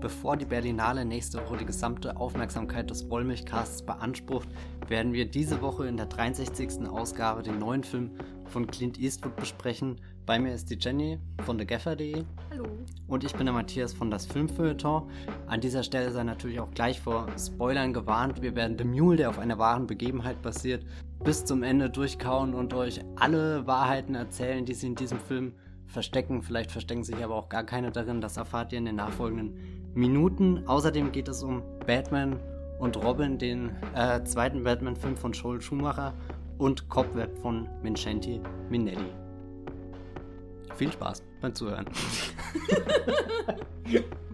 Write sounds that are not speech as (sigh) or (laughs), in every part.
bevor die Berlinale nächste Woche die gesamte Aufmerksamkeit des Wollmilchcasts beansprucht, werden wir diese Woche in der 63. Ausgabe den neuen Film von Clint Eastwood besprechen. Bei mir ist die Jenny von thegaffer.de. Hallo. Und ich bin der Matthias von das Filmfeuilleton. An dieser Stelle sei natürlich auch gleich vor Spoilern gewarnt. Wir werden The Mule, der auf einer wahren Begebenheit basiert, bis zum Ende durchkauen und euch alle Wahrheiten erzählen, die sie in diesem Film verstecken. Vielleicht verstecken sich aber auch gar keine darin. Das erfahrt ihr in den nachfolgenden Minuten. Außerdem geht es um Batman und Robin, den äh, zweiten Batman-Film von Joel Schumacher und Cobweb von Vincenti Minnelli. Viel Spaß beim Zuhören. (laughs)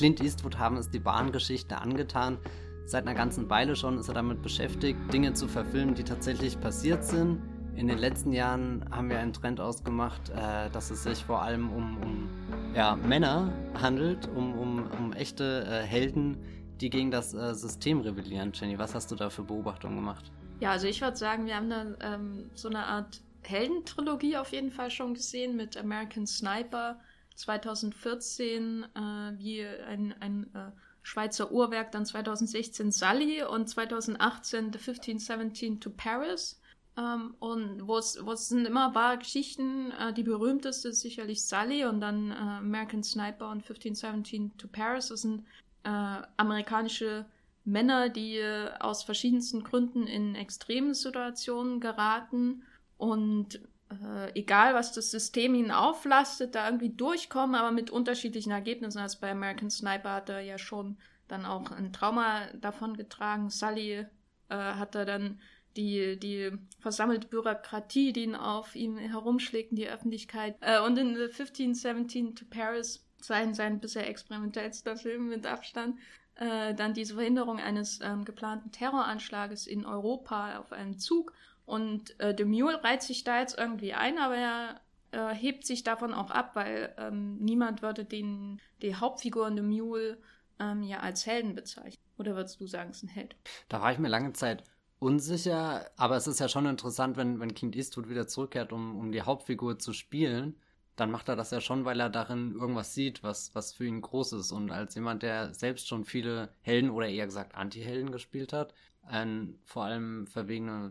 Clint Eastwood haben es die Bahngeschichte angetan. Seit einer ganzen Weile schon ist er damit beschäftigt, Dinge zu verfilmen, die tatsächlich passiert sind. In den letzten Jahren haben wir einen Trend ausgemacht, äh, dass es sich vor allem um, um ja, Männer handelt, um, um, um echte äh, Helden, die gegen das äh, System rebellieren. Jenny, was hast du da für Beobachtungen gemacht? Ja, also ich würde sagen, wir haben da ähm, so eine Art Heldentrilogie auf jeden Fall schon gesehen mit American Sniper, 2014 äh, wie ein, ein äh, Schweizer Uhrwerk, dann 2016 Sully und 2018 The 1517 to Paris. Ähm, und wo es sind immer wahre Geschichten. Äh, die berühmteste ist sicherlich Sully und dann äh, American Sniper und 1517 to Paris. Das sind äh, amerikanische Männer, die äh, aus verschiedensten Gründen in extreme Situationen geraten und äh, egal was das System ihnen auflastet, da irgendwie durchkommen, aber mit unterschiedlichen Ergebnissen. Also bei American Sniper hat er ja schon dann auch ein Trauma davon getragen. Sully äh, hat er dann die, die versammelte Bürokratie, die ihn auf ihm herumschlägt in die Öffentlichkeit. Äh, und in The 1517 to Paris, sein, sein bisher experimentellster Film mit Abstand, äh, dann diese Verhinderung eines ähm, geplanten Terroranschlages in Europa auf einem Zug und äh, The Mule reiht sich da jetzt irgendwie ein, aber er äh, hebt sich davon auch ab, weil ähm, niemand würde den, die Hauptfigur in The Mule ähm, ja als Helden bezeichnen. Oder würdest du sagen, es ist ein Held? Da war ich mir lange Zeit unsicher, aber es ist ja schon interessant, wenn, wenn Clint Eastwood wieder zurückkehrt, um, um die Hauptfigur zu spielen, dann macht er das ja schon, weil er darin irgendwas sieht, was, was für ihn groß ist. Und als jemand, der selbst schon viele Helden oder eher gesagt Anti-Helden gespielt hat, ein vor allem verwegene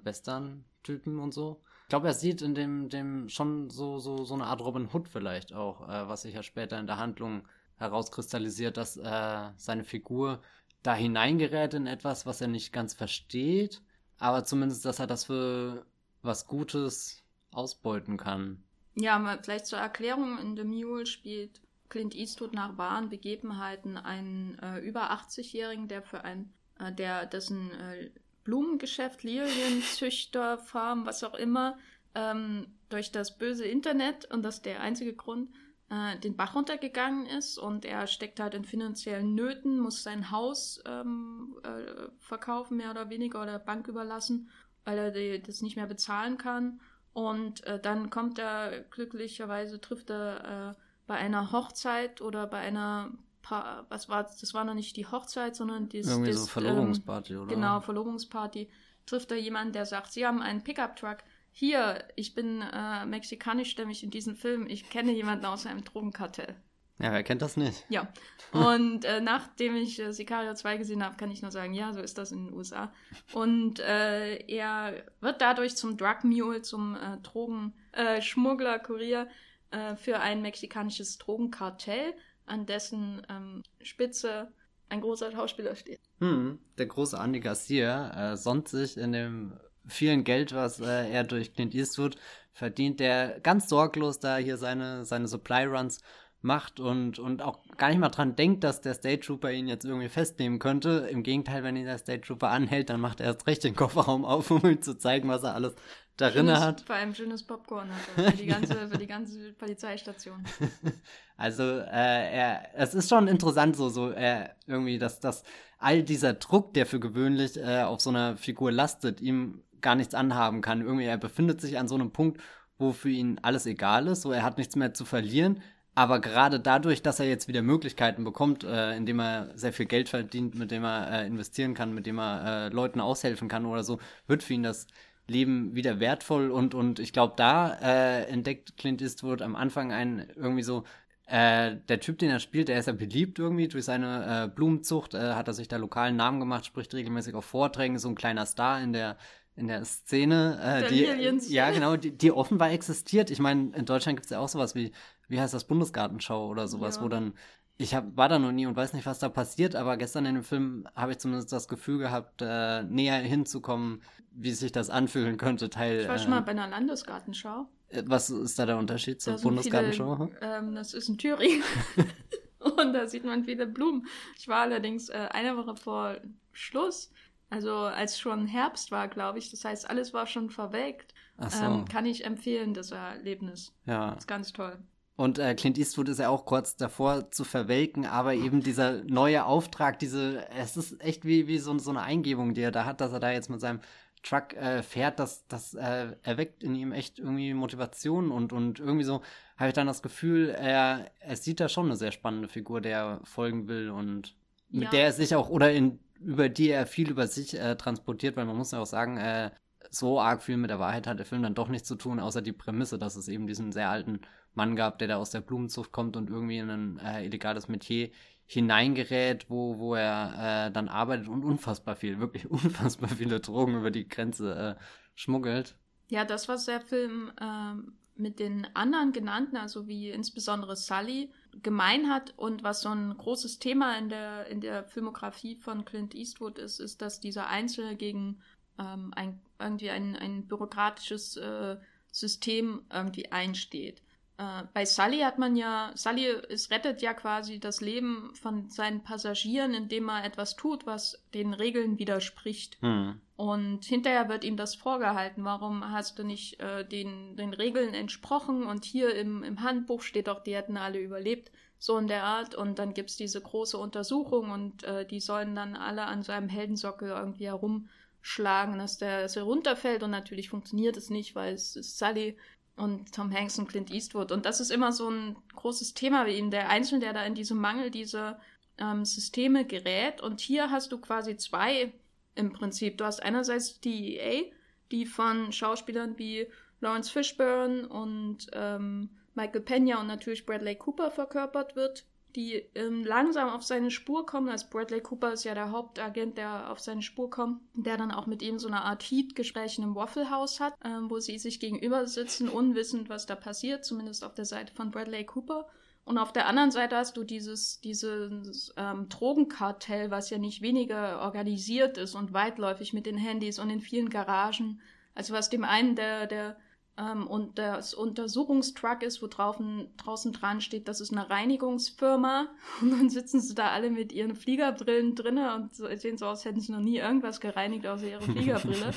Western-Typen und so. Ich glaube, er sieht in dem, dem schon so, so, so eine Art Robin Hood vielleicht auch, äh, was sich ja später in der Handlung herauskristallisiert, dass äh, seine Figur da hineingerät in etwas, was er nicht ganz versteht, aber zumindest, dass er das für was Gutes ausbeuten kann. Ja, vielleicht zur Erklärung, in The Mule spielt Clint Eastwood nach wahren Begebenheiten einen äh, über 80-Jährigen, der für ein äh, der dessen äh, Blumengeschäft, Lilienzüchter, Farm, was auch immer, ähm, durch das böse Internet, und das ist der einzige Grund, äh, den Bach runtergegangen ist und er steckt halt in finanziellen Nöten, muss sein Haus ähm, äh, verkaufen, mehr oder weniger, oder Bank überlassen, weil er die, das nicht mehr bezahlen kann. Und äh, dann kommt er glücklicherweise, trifft er äh, bei einer Hochzeit oder bei einer pa was war das war noch nicht die Hochzeit, sondern das, Irgendwie so Verlobungsparty, ähm, oder? Genau, Verlobungsparty. Trifft da jemand, der sagt, sie haben einen Pickup-Truck. Hier, ich bin äh, mexikanischstämmig in diesem Film. Ich kenne jemanden aus einem Drogenkartell. Ja, wer kennt das nicht? Ja. Und äh, nachdem ich äh, Sicario 2 gesehen habe, kann ich nur sagen, ja, so ist das in den USA. Und äh, er wird dadurch zum Drug Mule, zum äh, Drogenschmuggler, äh, Kurier äh, für ein mexikanisches Drogenkartell an dessen ähm, Spitze ein großer Schauspieler steht. Hm, der große Andy Garcia äh, sonnt sich in dem vielen Geld, was äh, er durch Clint Eastwood verdient, der ganz sorglos da hier seine, seine Supply Runs macht und, und auch gar nicht mal dran denkt, dass der State Trooper ihn jetzt irgendwie festnehmen könnte. Im Gegenteil, wenn ihn der State Trooper anhält, dann macht er erst recht den Kofferraum auf, (laughs) um ihm zu zeigen, was er alles darin hat. Vor allem schönes Popcorn hat er für die ganze, für die ganze Polizeistation. (laughs) also, äh, er, es ist schon interessant so, so äh, irgendwie, dass, dass all dieser Druck, der für gewöhnlich äh, auf so einer Figur lastet, ihm gar nichts anhaben kann. Irgendwie, er befindet sich an so einem Punkt, wo für ihn alles egal ist, so er hat nichts mehr zu verlieren, Aber gerade dadurch, dass er jetzt wieder Möglichkeiten bekommt, äh, indem er sehr viel Geld verdient, mit dem er äh, investieren kann, mit dem er äh, Leuten aushelfen kann oder so, wird für ihn das Leben wieder wertvoll und, und ich glaube, da äh, entdeckt Clint Eastwood am Anfang einen irgendwie so, äh, der Typ, den er spielt, der ist ja beliebt irgendwie durch seine äh, Blumenzucht, äh, hat er sich da lokalen Namen gemacht, spricht regelmäßig auf Vorträgen, so ein kleiner Star in der in der Szene, äh, die Aliens. ja genau, die, die offenbar existiert. Ich meine, in Deutschland gibt es ja auch sowas wie, wie heißt das, Bundesgartenschau oder sowas, ja. wo dann ich hab, war da noch nie und weiß nicht, was da passiert, aber gestern in dem Film habe ich zumindest das Gefühl gehabt, äh, näher hinzukommen, wie sich das anfühlen könnte. Teil. Ich war schon mal bei einer Landesgartenschau. Äh, was ist da der Unterschied zur Bundesgartenschau? Viele, ähm, das ist in Thüringen. (laughs) und da sieht man viele Blumen. Ich war allerdings äh, eine Woche vor Schluss, also als schon Herbst war, glaube ich. Das heißt, alles war schon verwelkt. So. Ähm, kann ich empfehlen, das Erlebnis. Ja. Das ist ganz toll. Und äh, Clint Eastwood ist ja auch kurz davor zu verwelken, aber eben dieser neue Auftrag, diese, es ist echt wie, wie so, so eine Eingebung, die er da hat, dass er da jetzt mit seinem Truck äh, fährt, das, das äh, erweckt in ihm echt irgendwie Motivation und, und irgendwie so habe ich dann das Gefühl, er, er sieht da schon eine sehr spannende Figur, der er folgen will und mit ja. der er sich auch, oder in, über die er viel über sich äh, transportiert, weil man muss ja auch sagen, äh, so arg viel mit der Wahrheit hat der Film dann doch nichts zu tun, außer die Prämisse, dass es eben diesen sehr alten Mann gab, der da aus der Blumenzucht kommt und irgendwie in ein äh, illegales Metier hineingerät, wo, wo er äh, dann arbeitet und unfassbar viel, wirklich (laughs) unfassbar viele Drogen über die Grenze äh, schmuggelt. Ja, das, was der Film ähm, mit den anderen genannten, also wie insbesondere Sully, gemein hat und was so ein großes Thema in der, in der Filmografie von Clint Eastwood ist, ist, dass dieser Einzelne gegen ähm, ein, irgendwie ein, ein bürokratisches äh, System irgendwie einsteht. Äh, bei Sully hat man ja, Sully es rettet ja quasi das Leben von seinen Passagieren, indem er etwas tut, was den Regeln widerspricht. Hm. Und hinterher wird ihm das vorgehalten. Warum hast du nicht äh, den, den Regeln entsprochen? Und hier im, im Handbuch steht doch, die hätten alle überlebt. So in der Art. Und dann gibt es diese große Untersuchung und äh, die sollen dann alle an seinem Heldensockel irgendwie herumschlagen, dass der dass er runterfällt. Und natürlich funktioniert es nicht, weil es ist Sully und Tom Hanks und Clint Eastwood. Und das ist immer so ein großes Thema wie ihm, der Einzelne, der da in diesem Mangel dieser ähm, Systeme gerät. Und hier hast du quasi zwei im Prinzip. Du hast einerseits die EA, die von Schauspielern wie Lawrence Fishburne und ähm, Michael Pena und natürlich Bradley Cooper verkörpert wird, die ähm, langsam auf seine Spur kommen. Also Bradley Cooper ist ja der Hauptagent, der auf seine Spur kommt, der dann auch mit ihm so eine Art Heat-Gespräch in einem Waffle House hat, ähm, wo sie sich gegenüber sitzen, unwissend, was da passiert, zumindest auf der Seite von Bradley Cooper. Und auf der anderen Seite hast du dieses, dieses ähm, Drogenkartell, was ja nicht weniger organisiert ist und weitläufig mit den Handys und in vielen Garagen. Also was dem einen der, der ähm, und das Untersuchungstruck ist, wo draußen, draußen dran steht, das ist eine Reinigungsfirma. (laughs) Und dann sitzen sie da alle mit ihren Fliegerbrillen drinnen und sehen so aus, hätten sie noch nie irgendwas gereinigt außer ihre (laughs) Fliegerbrille.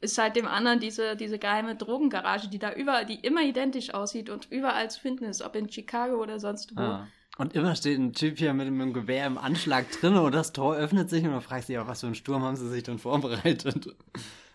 ist halt dem anderen diese, diese geheime Drogengarage, die da überall, die immer identisch aussieht und überall zu finden ist, ob in Chicago oder sonst wo. Ah. Und immer steht ein Typ hier mit einem Gewehr im Anschlag drin und das Tor öffnet sich und man fragt sich, auf was für einen Sturm haben sie sich denn vorbereitet?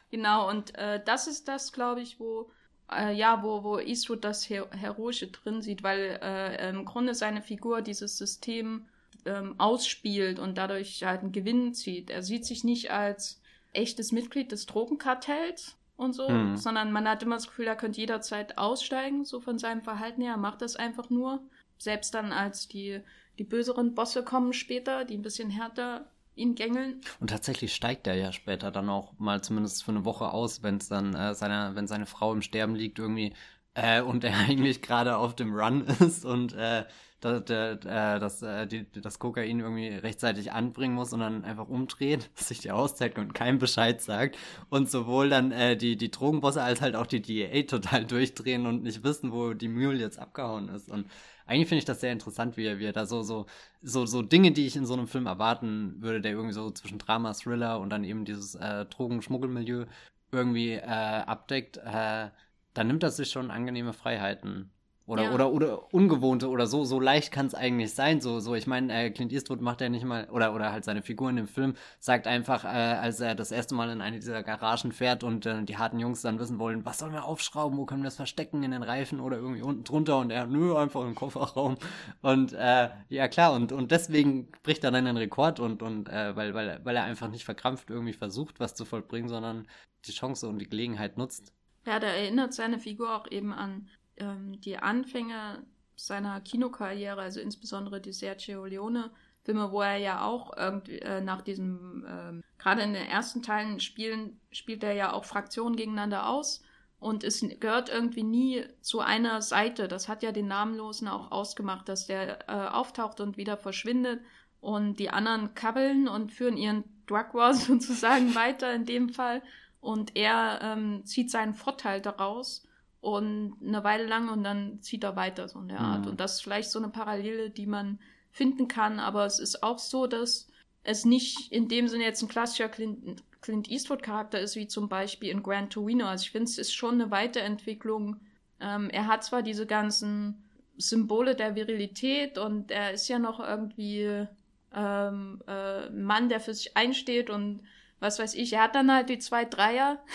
Genau, und äh, das ist das, glaube ich, wo äh, ja, wo, wo Eastwood das Her Heroische drin sieht, weil äh, im Grunde seine Figur dieses System ähm, ausspielt und dadurch halt einen Gewinn zieht. Er sieht sich nicht als echtes Mitglied des Drogenkartells und so, mhm. sondern man hat immer das Gefühl, er könnte jederzeit aussteigen, so von seinem Verhalten her. Er macht das einfach nur. Selbst dann, als die, die böseren Bosse kommen später, die ein bisschen härter ihn gängeln. Und tatsächlich steigt er ja später dann auch mal zumindest für eine Woche aus, wenn es dann äh, seine, wenn seine Frau im Sterben liegt irgendwie äh, und er (laughs) eigentlich gerade auf dem Run ist und äh, äh, das, äh, das Kokain irgendwie rechtzeitig anbringen muss und dann einfach umdreht, (laughs) sich die Auszeit und keinem Bescheid sagt und sowohl dann äh, die, die Drogenbosse als halt auch die DEA total (laughs) durchdrehen und nicht wissen, wo die Mule jetzt abgehauen ist und eigentlich finde ich das sehr interessant, wie er, wie er da so, so, so, so Dinge, die ich in so einem Film erwarten würde, der irgendwie so zwischen Drama, Thriller und dann eben dieses äh, Drogenschmuggelmilieu irgendwie äh, abdeckt, äh, dann nimmt er sich schon angenehme Freiheiten. Oder, ja. oder, oder ungewohnte oder so, so leicht kann es eigentlich sein. So, so, ich meine, äh, Clint Eastwood macht ja nicht mal, oder, oder halt seine Figur in dem Film, sagt einfach, äh, als er das erste Mal in eine dieser Garagen fährt und äh, die harten Jungs dann wissen wollen, was sollen wir aufschrauben, wo können wir das verstecken in den Reifen oder irgendwie unten drunter und er, nö, einfach im Kofferraum. Und äh, ja klar, und, und deswegen bricht er dann den Rekord und, und äh, weil, weil, weil er einfach nicht verkrampft irgendwie versucht, was zu vollbringen, sondern die Chance und die Gelegenheit nutzt. Ja, da erinnert seine Figur auch eben an ähm, die Anfänge seiner Kinokarriere, also insbesondere die Sergio Leone Filme, wo er ja auch irgendwie äh, nach diesem, ähm, gerade in den ersten Teilen spielen, spielt er ja auch Fraktionen gegeneinander aus und es gehört irgendwie nie zu einer Seite. Das hat ja den Namenlosen auch ausgemacht, dass der äh, auftaucht und wieder verschwindet und die anderen kabbeln und führen ihren Drug War (laughs) sozusagen weiter in dem Fall und er ähm, zieht seinen Vorteil daraus und eine Weile lang und dann zieht er weiter so in der Art. Mhm. Und das ist vielleicht so eine Parallele, die man finden kann, aber es ist auch so, dass es nicht in dem Sinne jetzt ein klassischer Clint, Clint Eastwood-Charakter ist, wie zum Beispiel in Gran Torino. Also ich finde, es ist schon eine Weiterentwicklung. Ähm, er hat zwar diese ganzen Symbole der Virilität und er ist ja noch irgendwie ähm, äh, Mann, der für sich einsteht und was weiß ich. Er hat dann halt die zwei Dreier. (laughs)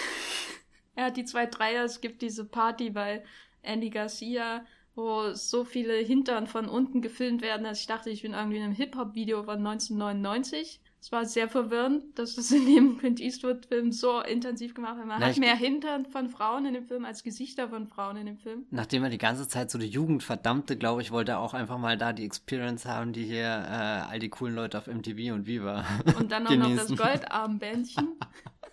Er hat die zwei Dreier, es gibt diese Party bei Andy Garcia, wo so viele Hintern von unten gefilmt werden, dass ich dachte, ich bin irgendwie in einem Hip-Hop-Video von 1999. Es war sehr verwirrend, dass das in dem Clint Eastwood-Film so intensiv gemacht wird. Man Na, hat mehr Hintern von Frauen in dem Film als Gesichter von Frauen in dem Film. Nachdem er die ganze Zeit so die Jugend verdammte, glaube ich, wollte er auch einfach mal da die Experience haben, die hier äh, all die coolen Leute auf MTV und Viva Und dann (laughs) auch noch das Goldarmbändchen.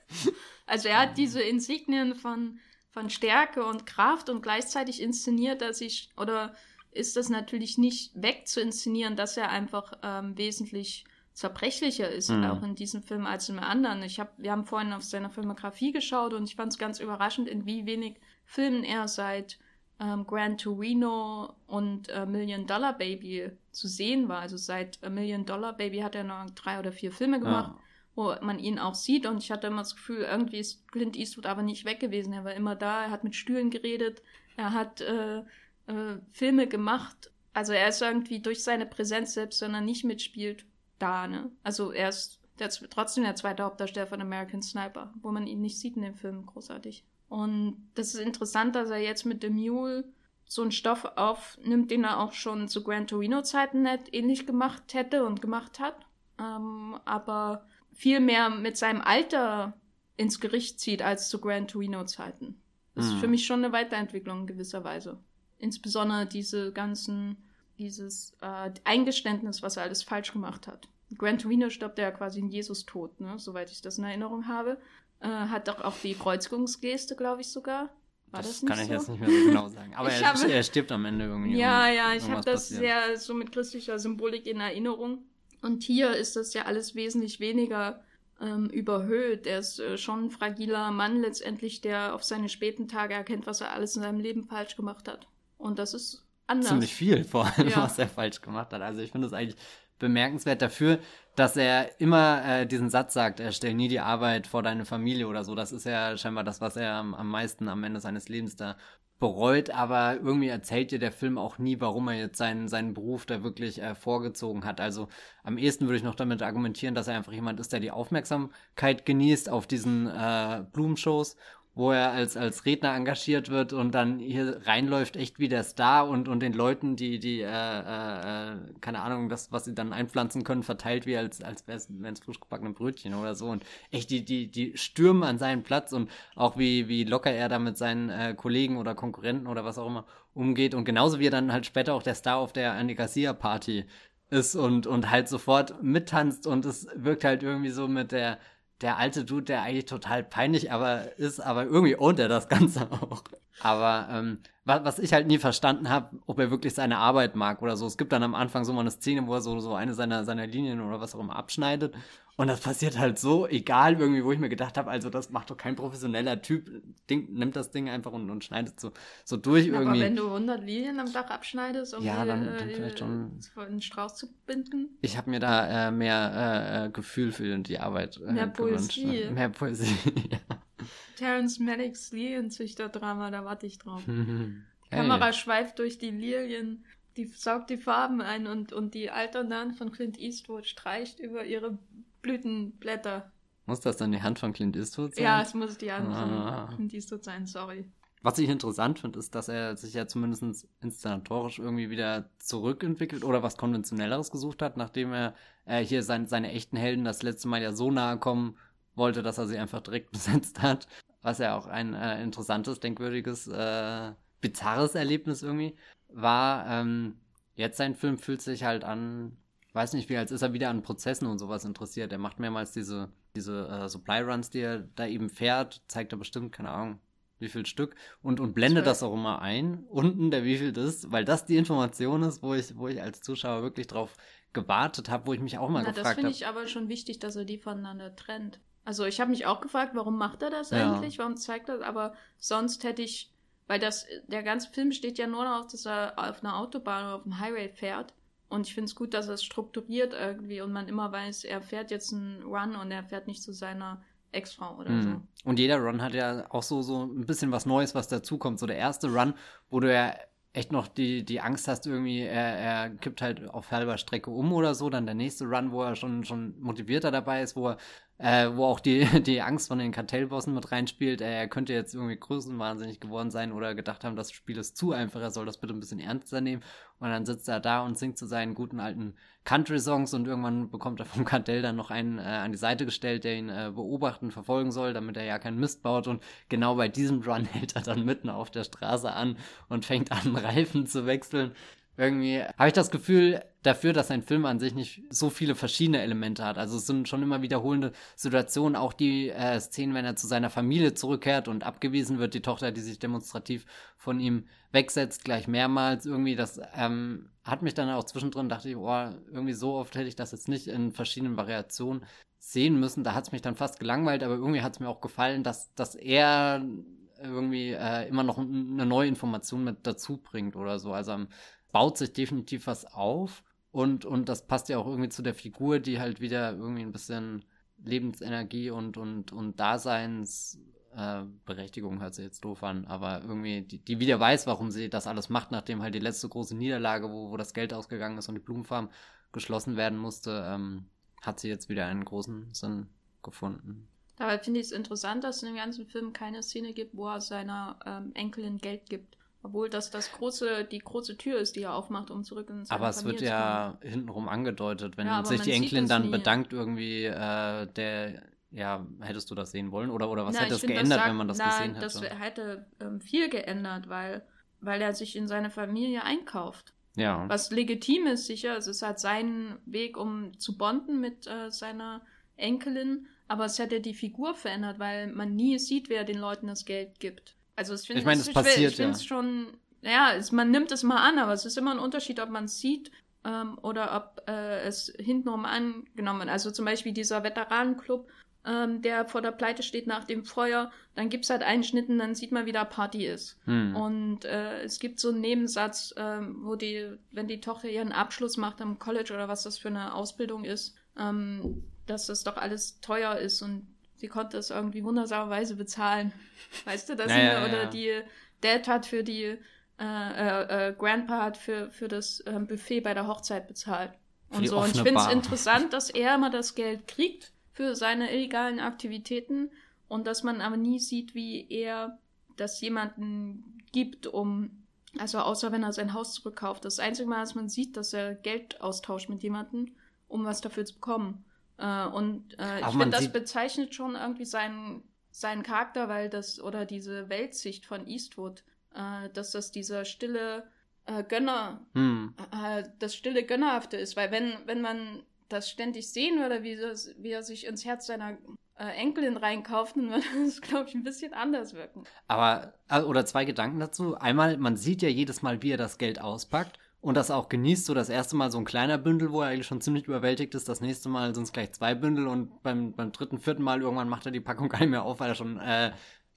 (laughs) Also er hat diese Insignien von, von Stärke und Kraft und gleichzeitig inszeniert er sich, oder ist das natürlich nicht wegzuinszenieren, dass er einfach ähm, wesentlich zerbrechlicher ist, mhm. auch in diesem Film als in anderen. Ich hab, wir haben vorhin auf seine Filmografie geschaut und ich fand es ganz überraschend, in wie wenig Filmen er seit ähm, Gran Torino und äh, Million Dollar Baby zu sehen war. Also seit äh, Million Dollar Baby hat er noch drei oder vier Filme gemacht. Ja wo man ihn auch sieht. Und ich hatte immer das Gefühl, irgendwie ist Clint Eastwood aber nicht weg gewesen. Er war immer da, er hat mit Stühlen geredet, er hat äh, äh, Filme gemacht. Also er ist irgendwie durch seine Präsenz, selbst wenn er nicht mitspielt, da. Ne? Also er ist der, trotzdem der zweite Hauptdarsteller von American Sniper, wo man ihn nicht sieht in dem Film großartig. Und das ist interessant, dass er jetzt mit The Mule so einen Stoff aufnimmt, den er auch schon zu Gran Torino-Zeiten ähnlich gemacht hätte und gemacht hat. Ähm, aber viel mehr mit seinem Alter ins Gericht zieht als zu Gran Torino-Zeiten. Das mhm. ist für mich schon eine Weiterentwicklung in gewisser Weise. Insbesondere diese ganzen, dieses äh, Eingeständnis, was er alles falsch gemacht hat. Gran Torino stirbt ja quasi in Jesus tot, ne? soweit ich das in Erinnerung habe. Äh, hat doch auch die Kreuzigungsgeste, glaube ich sogar. War das, das kann ich so? jetzt nicht mehr so genau sagen. Aber (laughs) er, habe, er, stirbt am Ende irgendwie. Ja, ja, ich habe das passiert. sehr so mit christlicher Symbolik in Erinnerung. Und hier ist das ja alles wesentlich weniger ähm, überhöht. Er ist äh, schon ein fragiler Mann letztendlich, der auf seine späten Tage erkennt, was er alles in seinem Leben falsch gemacht hat. Und das ist anders. Ziemlich viel vor allem, ja. was er falsch gemacht hat. Also ich finde das eigentlich bemerkenswert dafür, dass er immer äh, diesen Satz sagt, er stellt nie die Arbeit vor deine Familie oder so. Das ist ja scheinbar das, was er am, am meisten am Ende seines Lebens da bereut, aber irgendwie erzählt dir der Film auch nie, warum er jetzt seinen, seinen Beruf da wirklich äh, vorgezogen hat. Also am ehesten würde ich noch damit argumentieren, dass er einfach jemand ist, der die Aufmerksamkeit genießt auf diesen äh, Blumenshows wo er als, als Redner engagiert wird und dann hier reinläuft, echt wie der Star und, und den Leuten, die, die, äh, äh, keine Ahnung, das, was sie dann einpflanzen können, verteilt wie als, als wäre es frisch gebackene Brötchen oder so. Und echt, die, die, die stürmen an seinen Platz und auch wie, wie locker er da mit seinen äh, Kollegen oder Konkurrenten oder was auch immer umgeht. Und genauso wie er dann halt später auch der Star auf der Andy Garcia Party ist und, und halt sofort mittanzt und es wirkt halt irgendwie so mit der, der alte Dude, der eigentlich total peinlich aber ist, aber irgendwie ohnt er das Ganze auch. Aber ähm, was, was ich halt nie verstanden habe, ob er wirklich seine Arbeit mag oder so. Es gibt dann am Anfang so mal eine Szene, wo er so, so eine seiner, seiner Linien oder was auch immer abschneidet und das passiert halt so, egal irgendwie, wo ich mir gedacht habe, also das macht doch kein professioneller Typ, Ding, nimmt das Ding einfach und, und schneidet so, so durch ja, irgendwie. Aber wenn du 100 Linien am Dach abschneidest, um ja, dann, dann äh, vielleicht schon, einen Strauß zu binden. Ich habe mir da äh, mehr äh, Gefühl für die Arbeit äh, Mehr Poesie. Gewünscht. Mehr Poesie, (laughs) ja. Terence Malick's Lilienzüchter-Drama, da warte ich drauf. (laughs) Hey. Kamera schweift durch die Lilien, die saugt die Farben ein und, und die Alternant von Clint Eastwood streicht über ihre Blütenblätter. Muss das dann die Hand von Clint Eastwood sein? Ja, es muss die Hand ah. von Clint Eastwood sein, sorry. Was ich interessant finde, ist, dass er sich ja zumindest inszenatorisch irgendwie wieder zurückentwickelt oder was Konventionelleres gesucht hat, nachdem er äh, hier sein, seine echten Helden das letzte Mal ja so nahe kommen wollte, dass er sie einfach direkt (laughs) besetzt hat. Was ja auch ein äh, interessantes, denkwürdiges, äh, bizarres Erlebnis irgendwie war. Ähm, jetzt sein Film fühlt sich halt an, weiß nicht wie, als ist er wieder an Prozessen und sowas interessiert. Er macht mehrmals diese, diese äh, Supply Runs, die er da eben fährt, zeigt er bestimmt, keine Ahnung, wie viel Stück und, und blende das auch immer ein, unten der wie viel das, weil das die Information ist, wo ich, wo ich als Zuschauer wirklich drauf gewartet habe, wo ich mich auch mal Na, gefragt habe. Das finde ich aber schon wichtig, dass er die voneinander trennt. Also ich habe mich auch gefragt, warum macht er das ja. eigentlich? Warum zeigt er das? Aber sonst hätte ich, weil das, der ganze Film steht ja nur darauf, dass er auf einer Autobahn oder auf dem Highway fährt. Und ich finde es gut, dass er es strukturiert irgendwie und man immer weiß, er fährt jetzt einen Run und er fährt nicht zu seiner Ex-Frau oder mhm. so. Und jeder Run hat ja auch so, so ein bisschen was Neues, was dazukommt. So der erste Run, wo du ja echt noch die, die Angst hast, irgendwie, er, er kippt halt auf halber Strecke um oder so. Dann der nächste Run, wo er schon, schon motivierter dabei ist, wo er äh, wo auch die, (laughs) die Angst von den Kartellbossen mit reinspielt. Äh, er könnte jetzt irgendwie größenwahnsinnig geworden sein oder gedacht haben, das Spiel ist zu einfach, er soll das bitte ein bisschen ernster nehmen. Und dann sitzt er da und singt zu seinen guten alten Country-Songs und irgendwann bekommt er vom Kartell dann noch einen äh, an die Seite gestellt, der ihn äh, beobachten, verfolgen soll, damit er ja keinen Mist baut. Und genau bei diesem Run (laughs) hält er dann mitten auf der Straße an und fängt an, (laughs) Reifen zu wechseln. Irgendwie habe ich das Gefühl dafür, dass ein Film an sich nicht so viele verschiedene Elemente hat. Also es sind schon immer wiederholende Situationen, auch die äh, Szenen, wenn er zu seiner Familie zurückkehrt und abgewiesen wird, die Tochter, die sich demonstrativ von ihm wegsetzt, gleich mehrmals. Irgendwie, das ähm, hat mich dann auch zwischendrin, dachte ich, oh, irgendwie so oft hätte ich das jetzt nicht in verschiedenen Variationen sehen müssen. Da hat es mich dann fast gelangweilt, aber irgendwie hat es mir auch gefallen, dass, dass er irgendwie äh, immer noch eine neue Information mit dazu bringt oder so. Also am baut sich definitiv was auf. Und, und das passt ja auch irgendwie zu der Figur, die halt wieder irgendwie ein bisschen Lebensenergie und, und, und Daseinsberechtigung äh, hört sich jetzt doof an, aber irgendwie, die, die wieder weiß, warum sie das alles macht, nachdem halt die letzte große Niederlage, wo, wo das Geld ausgegangen ist und die Blumenfarm geschlossen werden musste, ähm, hat sie jetzt wieder einen großen Sinn gefunden. Dabei finde ich es interessant, dass es in dem ganzen Film keine Szene gibt, wo er seiner ähm, Enkelin Geld gibt. Obwohl das, das große, die große Tür ist, die er aufmacht, um zurück ins Aber es wird ja hintenrum angedeutet, wenn ja, sich die Enkelin dann nie. bedankt, irgendwie, äh, der, ja, hättest du das sehen wollen? Oder, oder was na, hätte es geändert, sagt, wenn man das na, gesehen hätte? Das hätte ähm, viel geändert, weil, weil er sich in seine Familie einkauft. Ja. Was legitim ist, sicher. Es ist halt sein Weg, um zu bonden mit äh, seiner Enkelin. Aber es hätte die Figur verändert, weil man nie sieht, wer den Leuten das Geld gibt. Also ich finde ich mein, es passiert, ich finde es ja. schon, ja, es, man nimmt es mal an, aber es ist immer ein Unterschied, ob man es sieht ähm, oder ob äh, es hintenrum angenommen wird. Also zum Beispiel dieser Veteranenclub, ähm, der vor der Pleite steht nach dem Feuer, dann gibt es halt einen Schnitt und dann sieht man, wie da Party ist. Hm. Und äh, es gibt so einen Nebensatz, ähm, wo die, wenn die Tochter ihren Abschluss macht am College oder was das für eine Ausbildung ist, ähm, dass das doch alles teuer ist und sie konnte es irgendwie wundersamerweise bezahlen. Weißt du, das ja, ja, oder die Dad hat für die äh, äh, äh, Grandpa hat für, für das äh, Buffet bei der Hochzeit bezahlt. Und so. Und ich finde es interessant, dass er immer das Geld kriegt für seine illegalen Aktivitäten und dass man aber nie sieht, wie er das jemanden gibt, um, also außer wenn er sein Haus zurückkauft. Das einzige Mal, dass man sieht, dass er Geld austauscht mit jemandem, um was dafür zu bekommen. Äh, und äh, ich finde, das bezeichnet schon irgendwie seinen, seinen Charakter, weil das, oder diese Weltsicht von Eastwood, äh, dass das dieser stille äh, Gönner, hm. Äh, das stille Gönnerhafte ist, weil wenn, wenn man das ständig sehen würde, wie, das, wie er sich ins Herz seiner äh, Enkelin reinkauft, dann würde (laughs) das, glaube ich, ein bisschen anders wirken. Aber, oder zwei Gedanken dazu. Einmal, man sieht ja jedes Mal, wie er das Geld auspackt und das auch genießt. So das erste Mal so ein kleiner Bündel, wo er eigentlich schon ziemlich überwältigt ist. Das nächste Mal sind es gleich zwei Bündel und beim, beim dritten, vierten Mal irgendwann macht er die Packung (laughs) gar nicht mehr auf, weil er schon äh,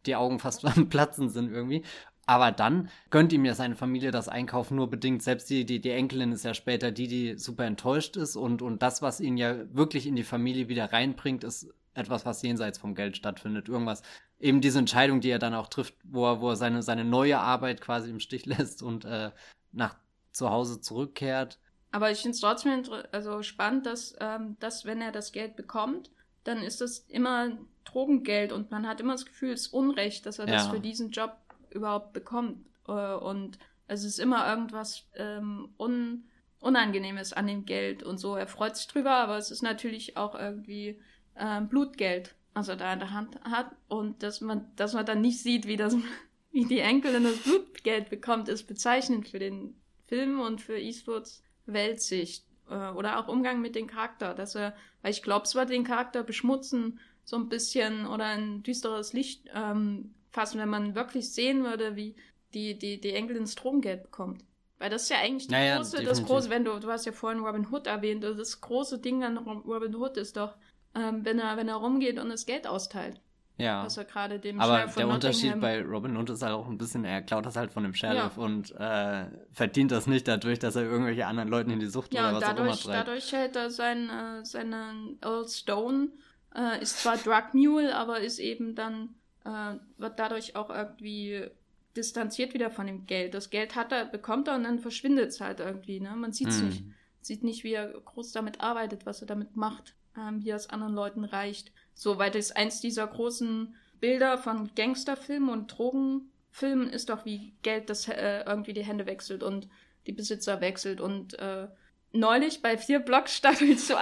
die Augen fast (laughs) am Platzen sind irgendwie. Aber dann gönnt ihm ja seine Familie das Einkaufen nur bedingt. Selbst die, die, die Enkelin ist ja später die, die super enttäuscht ist. Und, und das, was ihn ja wirklich in die Familie wieder reinbringt, ist etwas, was jenseits vom Geld stattfindet. Irgendwas, eben diese Entscheidung, die er dann auch trifft, wo er, wo er seine, seine neue Arbeit quasi im Stich lässt und äh, nach zu Hause zurückkehrt. Aber ich finde es trotzdem also spannend, dass, ähm, dass, wenn er das Geld bekommt, dann ist das immer Drogengeld und man hat immer das Gefühl, es ist Unrecht, dass er ja. das für diesen Job überhaupt bekommt. Äh, und es ist immer irgendwas ähm, un Unangenehmes an dem Geld und so. Er freut sich drüber, aber es ist natürlich auch irgendwie äh, Blutgeld, was er da in der Hand hat. Und dass man, dass man dann nicht sieht, wie das, (laughs) wie die Enkelin das Blutgeld bekommt, ist bezeichnend für den Film und für Eastwoods Weltsicht äh, oder auch Umgang mit dem Charakter, dass er, weil ich glaube, zwar den Charakter beschmutzen so ein bisschen oder ein düsteres Licht ähm, fassen, wenn man wirklich sehen würde, wie die, die, die Enkelin Stromgeld bekommt. Weil das ist ja eigentlich naja, große, das große, wenn du, du hast ja vorhin Robin Hood erwähnt, das große Ding an Robin Hood ist doch, ähm, wenn er, wenn er rumgeht und das Geld austeilt. Ja. Was er gerade dem Aber der Unterschied bei Robin Hood ist halt auch ein bisschen, er klaut das halt von dem Sheriff ja. und äh, verdient das nicht dadurch, dass er irgendwelche anderen Leuten in die Sucht ja, oder was dadurch, auch immer treibt. dadurch hält er sein, äh, seinen Earl Stone, äh, ist zwar Drug Mule, aber ist eben dann, äh, wird dadurch auch irgendwie distanziert wieder von dem Geld. Das Geld hat er, bekommt er und dann verschwindet es halt irgendwie, ne? Man sieht es hm. nicht. Sieht nicht, wie er groß damit arbeitet, was er damit macht, ähm, wie er es anderen Leuten reicht. So, weil das eins dieser großen Bilder von Gangsterfilmen und Drogenfilmen ist doch, wie Geld das äh, irgendwie die Hände wechselt und die Besitzer wechselt. Und äh, neulich bei vier Block Staffel 2,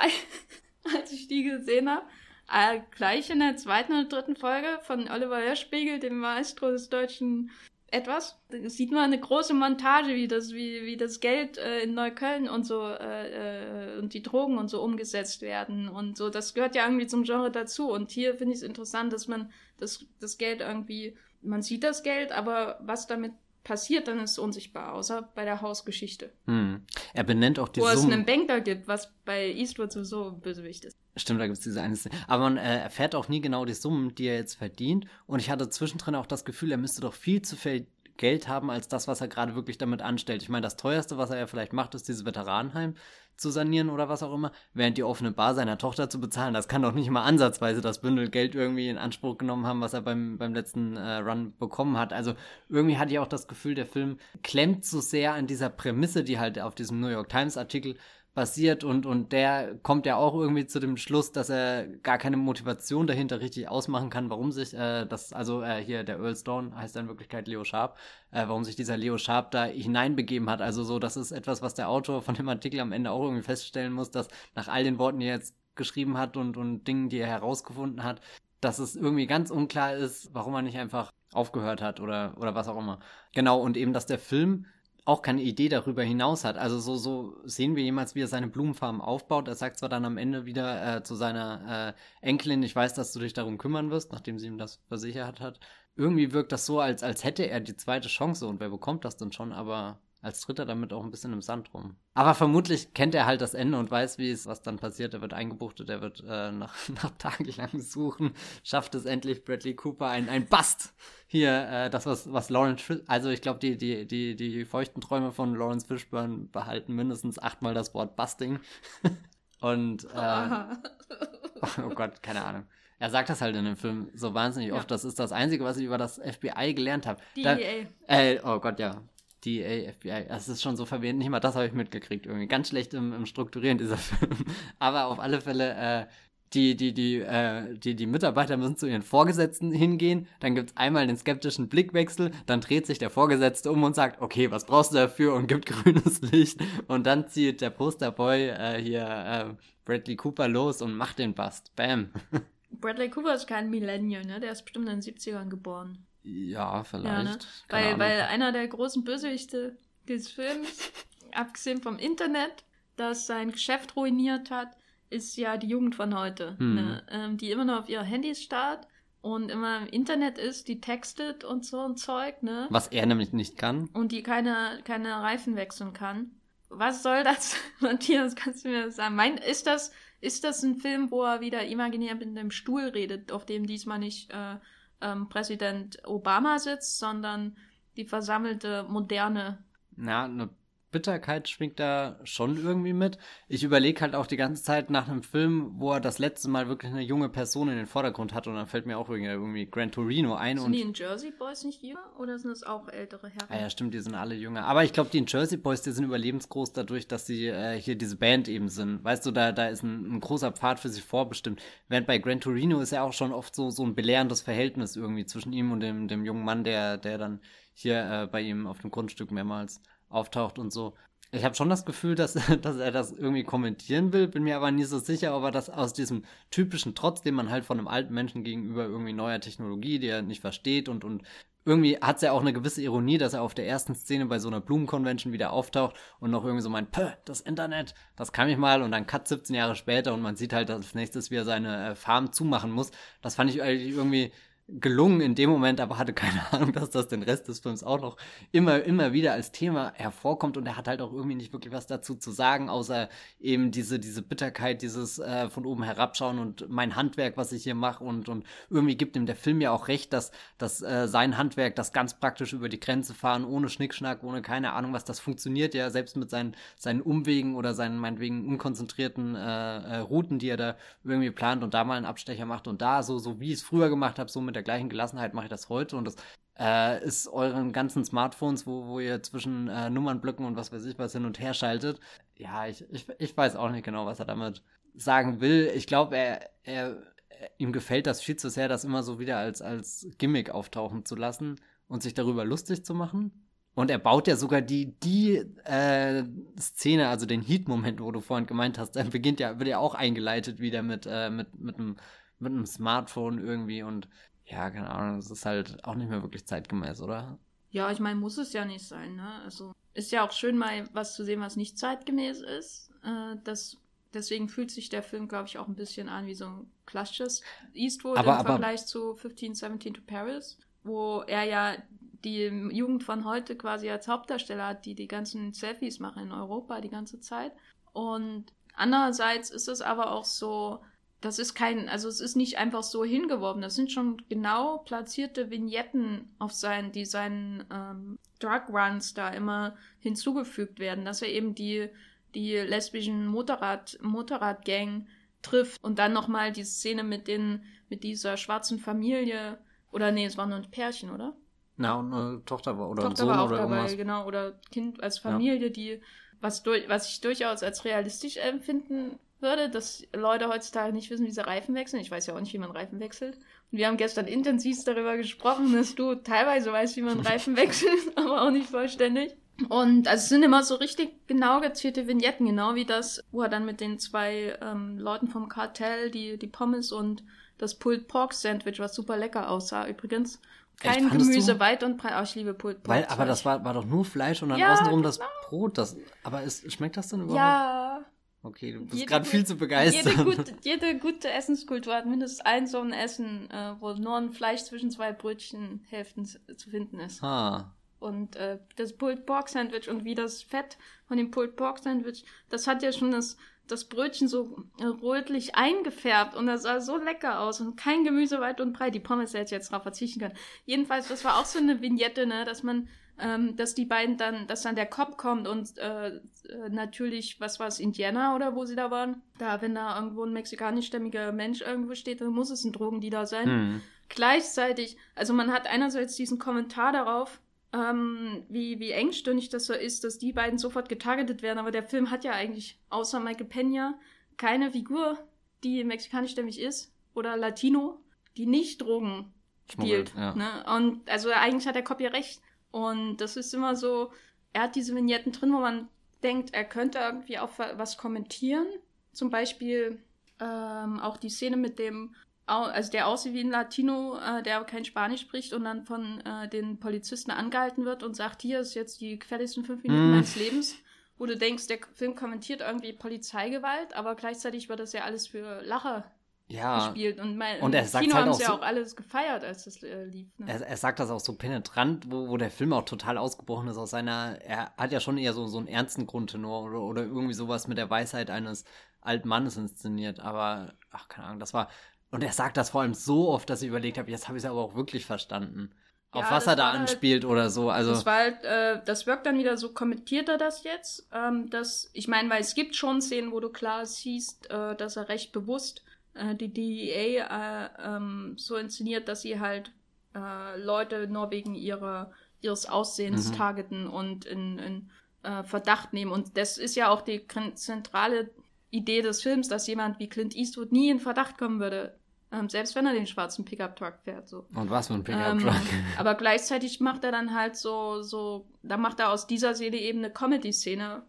(laughs) als ich die gesehen habe, äh, gleich in der zweiten oder dritten Folge von Oliver Hirschspiegel, dem Maestro des deutschen etwas. Da sieht man eine große Montage, wie das, wie, wie das Geld äh, in Neukölln und so äh, äh, und die Drogen und so umgesetzt werden und so. Das gehört ja irgendwie zum Genre dazu. Und hier finde ich es interessant, dass man das, das Geld irgendwie, man sieht das Geld, aber was damit passiert, dann ist unsichtbar, außer bei der Hausgeschichte. Hm. Er benennt auch die Wo Summen. es einen Banker gibt, was bei Eastwood sowieso Bösewicht ist. Stimmt, da gibt es diese eine Szene. Aber man äh, erfährt auch nie genau die Summen, die er jetzt verdient. Und ich hatte zwischendrin auch das Gefühl, er müsste doch viel zu viel Geld haben, als das, was er gerade wirklich damit anstellt. Ich meine, das teuerste, was er ja vielleicht macht, ist dieses Veteranenheim zu sanieren oder was auch immer, während die offene Bar seiner Tochter zu bezahlen. Das kann doch nicht mal ansatzweise das Bündel Geld irgendwie in Anspruch genommen haben, was er beim, beim letzten äh, Run bekommen hat. Also irgendwie hatte ich auch das Gefühl, der Film klemmt so sehr an dieser Prämisse, die halt auf diesem New York Times Artikel basiert und, und der kommt ja auch irgendwie zu dem Schluss, dass er gar keine Motivation dahinter richtig ausmachen kann, warum sich äh, das, also äh, hier der Earl Stone heißt in Wirklichkeit Leo Sharp, äh, warum sich dieser Leo Sharp da hineinbegeben hat. Also so, das ist etwas, was der Autor von dem Artikel am Ende auch irgendwie feststellen muss, dass nach all den Worten, die er jetzt geschrieben hat und, und Dingen, die er herausgefunden hat, dass es irgendwie ganz unklar ist, warum er nicht einfach aufgehört hat oder, oder was auch immer. Genau, und eben, dass der Film auch keine Idee darüber hinaus hat. Also so, so sehen wir jemals, wie er seine Blumenfarm aufbaut. Er sagt zwar dann am Ende wieder äh, zu seiner äh, Enkelin, ich weiß, dass du dich darum kümmern wirst, nachdem sie ihm das versichert hat. Irgendwie wirkt das so, als, als hätte er die zweite Chance und wer bekommt das denn schon, aber als Dritter damit auch ein bisschen im Sand rum. Aber vermutlich kennt er halt das Ende und weiß, wie es, was dann passiert. Er wird eingebuchtet, er wird äh, (laughs) nach, nach tagelang Suchen, schafft es endlich Bradley Cooper ein, ein Bast. Hier, äh, das, was, was Lawrence, also ich glaube, die, die, die, die feuchten Träume von Lawrence Fishburne behalten mindestens achtmal das Wort Busting. (laughs) und, äh, (laughs) oh Gott, keine Ahnung. Er sagt das halt in dem Film so wahnsinnig oft. Ja. Das ist das Einzige, was ich über das FBI gelernt habe. DEA. Äh, oh Gott, ja. DA, FBI. Das ist schon so verwirrend. Nicht mal das habe ich mitgekriegt irgendwie. Ganz schlecht im, im Strukturieren dieser (laughs) Film. Aber auf alle Fälle, äh, die, die, die, äh, die, die Mitarbeiter müssen zu ihren Vorgesetzten hingehen. Dann gibt es einmal den skeptischen Blickwechsel. Dann dreht sich der Vorgesetzte um und sagt, okay, was brauchst du dafür? Und gibt (laughs) grünes Licht. Und dann zieht der Posterboy äh, hier äh, Bradley Cooper los und macht den Bust. Bam. (laughs) Bradley Cooper ist kein Millennial, ne? Der ist bestimmt in den 70ern geboren. Ja, vielleicht. Ja, ne? weil, weil einer der großen Bösewichte des Films, (laughs) abgesehen vom Internet, das sein Geschäft ruiniert hat, ist ja die Jugend von heute, hm. ne? ähm, die immer noch auf ihre Handys starrt und immer im Internet ist, die textet und so ein Zeug, ne? Was er nämlich nicht kann. Und die keine, keine Reifen wechseln kann. Was soll das, (laughs) Matthias? Kannst du mir das sagen? Mein, ist das, ist das ein Film, wo er wieder imaginär mit einem Stuhl redet, auf dem diesmal nicht äh, ähm, Präsident Obama sitzt, sondern die versammelte moderne. Ja, eine Bitterkeit schwingt da schon irgendwie mit. Ich überlege halt auch die ganze Zeit nach einem Film, wo er das letzte Mal wirklich eine junge Person in den Vordergrund hat und dann fällt mir auch irgendwie Gran Torino ein. Sind und die in Jersey Boys nicht jünger oder sind es auch ältere Herren? Ah ja, stimmt, die sind alle jünger. Aber ich glaube, die in Jersey Boys, die sind überlebensgroß dadurch, dass sie äh, hier diese Band eben sind. Weißt du, da, da ist ein, ein großer Pfad für sie vorbestimmt. Während bei Gran Torino ist ja auch schon oft so, so ein belehrendes Verhältnis irgendwie zwischen ihm und dem, dem jungen Mann, der, der dann hier äh, bei ihm auf dem Grundstück mehrmals auftaucht und so. Ich habe schon das Gefühl, dass, (laughs) dass er das irgendwie kommentieren will, bin mir aber nie so sicher, ob er das aus diesem typischen Trotz, den man halt von einem alten Menschen gegenüber irgendwie neuer Technologie, die er nicht versteht und, und irgendwie hat es ja auch eine gewisse Ironie, dass er auf der ersten Szene bei so einer Blumenconvention wieder auftaucht und noch irgendwie so meint, Pö, das Internet, das kann ich mal und dann cut 17 Jahre später und man sieht halt, dass als nächstes wieder seine äh, Farm zumachen muss. Das fand ich eigentlich irgendwie gelungen in dem Moment, aber hatte keine (laughs) Ahnung, dass das den Rest des Films auch noch immer, immer wieder als Thema hervorkommt. Und er hat halt auch irgendwie nicht wirklich was dazu zu sagen, außer eben diese, diese Bitterkeit, dieses äh, von oben herabschauen und mein Handwerk, was ich hier mache. Und, und irgendwie gibt ihm der Film ja auch recht, dass, dass äh, sein Handwerk, das ganz praktisch über die Grenze fahren, ohne Schnickschnack, ohne keine Ahnung was, das funktioniert ja selbst mit seinen, seinen Umwegen oder seinen meinetwegen unkonzentrierten äh, äh, Routen, die er da irgendwie plant und da mal einen Abstecher macht und da so, so wie ich es früher gemacht habe, so mit mit der gleichen Gelassenheit mache ich das heute und das äh, ist euren ganzen Smartphones, wo, wo ihr zwischen äh, Nummernblöcken und was weiß ich was hin und her schaltet. Ja, ich, ich, ich weiß auch nicht genau, was er damit sagen will. Ich glaube, er, er, ihm gefällt das viel zu sehr, das immer so wieder als, als Gimmick auftauchen zu lassen und sich darüber lustig zu machen. Und er baut ja sogar die, die äh, Szene, also den Heat-Moment, wo du vorhin gemeint hast, dann beginnt ja, wird ja auch eingeleitet wieder mit, äh, mit, mit einem mit einem Smartphone irgendwie und ja, keine Ahnung, das ist halt auch nicht mehr wirklich zeitgemäß, oder? Ja, ich meine, muss es ja nicht sein, ne? Also ist ja auch schön, mal was zu sehen, was nicht zeitgemäß ist. Äh, das, deswegen fühlt sich der Film, glaube ich, auch ein bisschen an wie so ein klassisches Eastwood aber, im aber, Vergleich zu 1517 to Paris, wo er ja die Jugend von heute quasi als Hauptdarsteller hat, die die ganzen Selfies machen in Europa die ganze Zeit. Und andererseits ist es aber auch so, das ist kein, also es ist nicht einfach so hingeworfen. Das sind schon genau platzierte Vignetten auf seinen, die seinen ähm, Drug Runs da immer hinzugefügt werden, dass er eben die, die lesbischen Motorrad, Motorradgang trifft und dann nochmal die Szene mit den, mit dieser schwarzen Familie, oder nee, es war nur ein Pärchen, oder? Na, und eine Tochter war, oder Tochter ein Sohn war auch oder dabei, irgendwas. genau, oder Kind als Familie, ja. die, was, durch, was ich durchaus als realistisch empfinden würde, dass Leute heutzutage nicht wissen, wie sie Reifen wechseln. Ich weiß ja auch nicht, wie man Reifen wechselt. Und wir haben gestern intensiv darüber gesprochen, dass du teilweise weißt, wie man (laughs) Reifen wechselt, (laughs) aber auch nicht vollständig. Und also es sind immer so richtig genau gezielte Vignetten, genau wie das, wo er dann mit den zwei ähm, Leuten vom Kartell die, die Pommes und das Pulled Pork Sandwich, was super lecker aussah übrigens. Kein Echt, Gemüse weit und breit. Oh, ich liebe Pulled Pork. Weil, aber das war, war doch nur Fleisch und dann Ja, außenrum genau. das Brot. Das, aber ist, schmeckt das denn überhaupt? Ja, Okay, du bist gerade viel zu begeistert. Jede gute, jede gute Essenskultur hat mindestens ein so ein Essen, äh, wo nur ein Fleisch zwischen zwei Brötchenhälften zu finden ist. Ha. Und äh, das Pulled Pork Sandwich und wie das Fett von dem Pulled Pork Sandwich, das hat ja schon das, das Brötchen so äh, rötlich eingefärbt und das sah so lecker aus und kein Gemüse weit und breit. Die Pommes hätte ich jetzt drauf verzichten können. Jedenfalls, das war auch so eine Vignette, ne, dass man, ähm, dass die beiden dann, dass dann der Cop kommt und äh, äh, natürlich, was war es, Indiana oder wo sie da waren? Da, wenn da irgendwo ein mexikanischstämmiger Mensch irgendwo steht, dann muss es ein Drogendealer sein Hm. gleichzeitig, also man hat einerseits diesen Kommentar darauf, ähm, wie, wie engstirnig das so ist, dass die beiden sofort getargetet werden, aber der Film hat ja eigentlich außer Michael Pena keine Figur, die mexikanischstämmig ist oder Latino, die nicht Drogen spielt. ja. Ne? Und also eigentlich hat der Cop ja recht. Und das ist immer so, er hat diese Vignetten drin, wo man denkt, er könnte irgendwie auch wa- was kommentieren. Zum Beispiel ähm, auch die Szene mit dem, also der aussieht wie ein Latino, äh, der aber kein Spanisch spricht und dann von äh, den Polizisten angehalten wird und sagt, hier ist jetzt die gefährlichsten fünf Minuten Mm. meines Lebens. Wo du denkst, der Film kommentiert irgendwie Polizeigewalt, aber gleichzeitig wird das ja alles für Lacher Ja. gespielt. Und, mein, Und er sagt Kino halt haben auch ja so- auch alles gefeiert, als das äh, lief. Ne? Er, er sagt das auch so penetrant, wo, wo der Film auch total ausgebrochen ist aus seiner. Er hat ja schon eher so, so einen ernsten Grundtenor oder, oder irgendwie sowas mit der Weisheit eines alten Mannes inszeniert. Aber, ach, keine Ahnung, das war. Und er sagt das vor allem so oft, dass ich überlegt habe, jetzt habe ich es aber auch wirklich verstanden. auf ja, was er da halt anspielt halt, oder so. Also das war halt, äh, das wirkt dann wieder so, kommentiert er das jetzt? Ähm, dass, ich meine, weil es gibt schon Szenen, wo du klar siehst, äh, dass er recht bewusst äh, die DEA äh, ähm, so inszeniert, dass sie halt äh, Leute nur wegen ihrer, ihres Aussehens mhm. targeten und in, in äh, Verdacht nehmen. Und das ist ja auch die zentrale Idee des Films, dass jemand wie Clint Eastwood nie in Verdacht kommen würde, ähm, selbst wenn er den schwarzen Pickup-Truck fährt. So. Und was für ein Pickup-Truck? Ähm, (laughs) aber gleichzeitig macht er dann halt so, so, da macht er aus dieser Szene eben eine Comedy-Szene.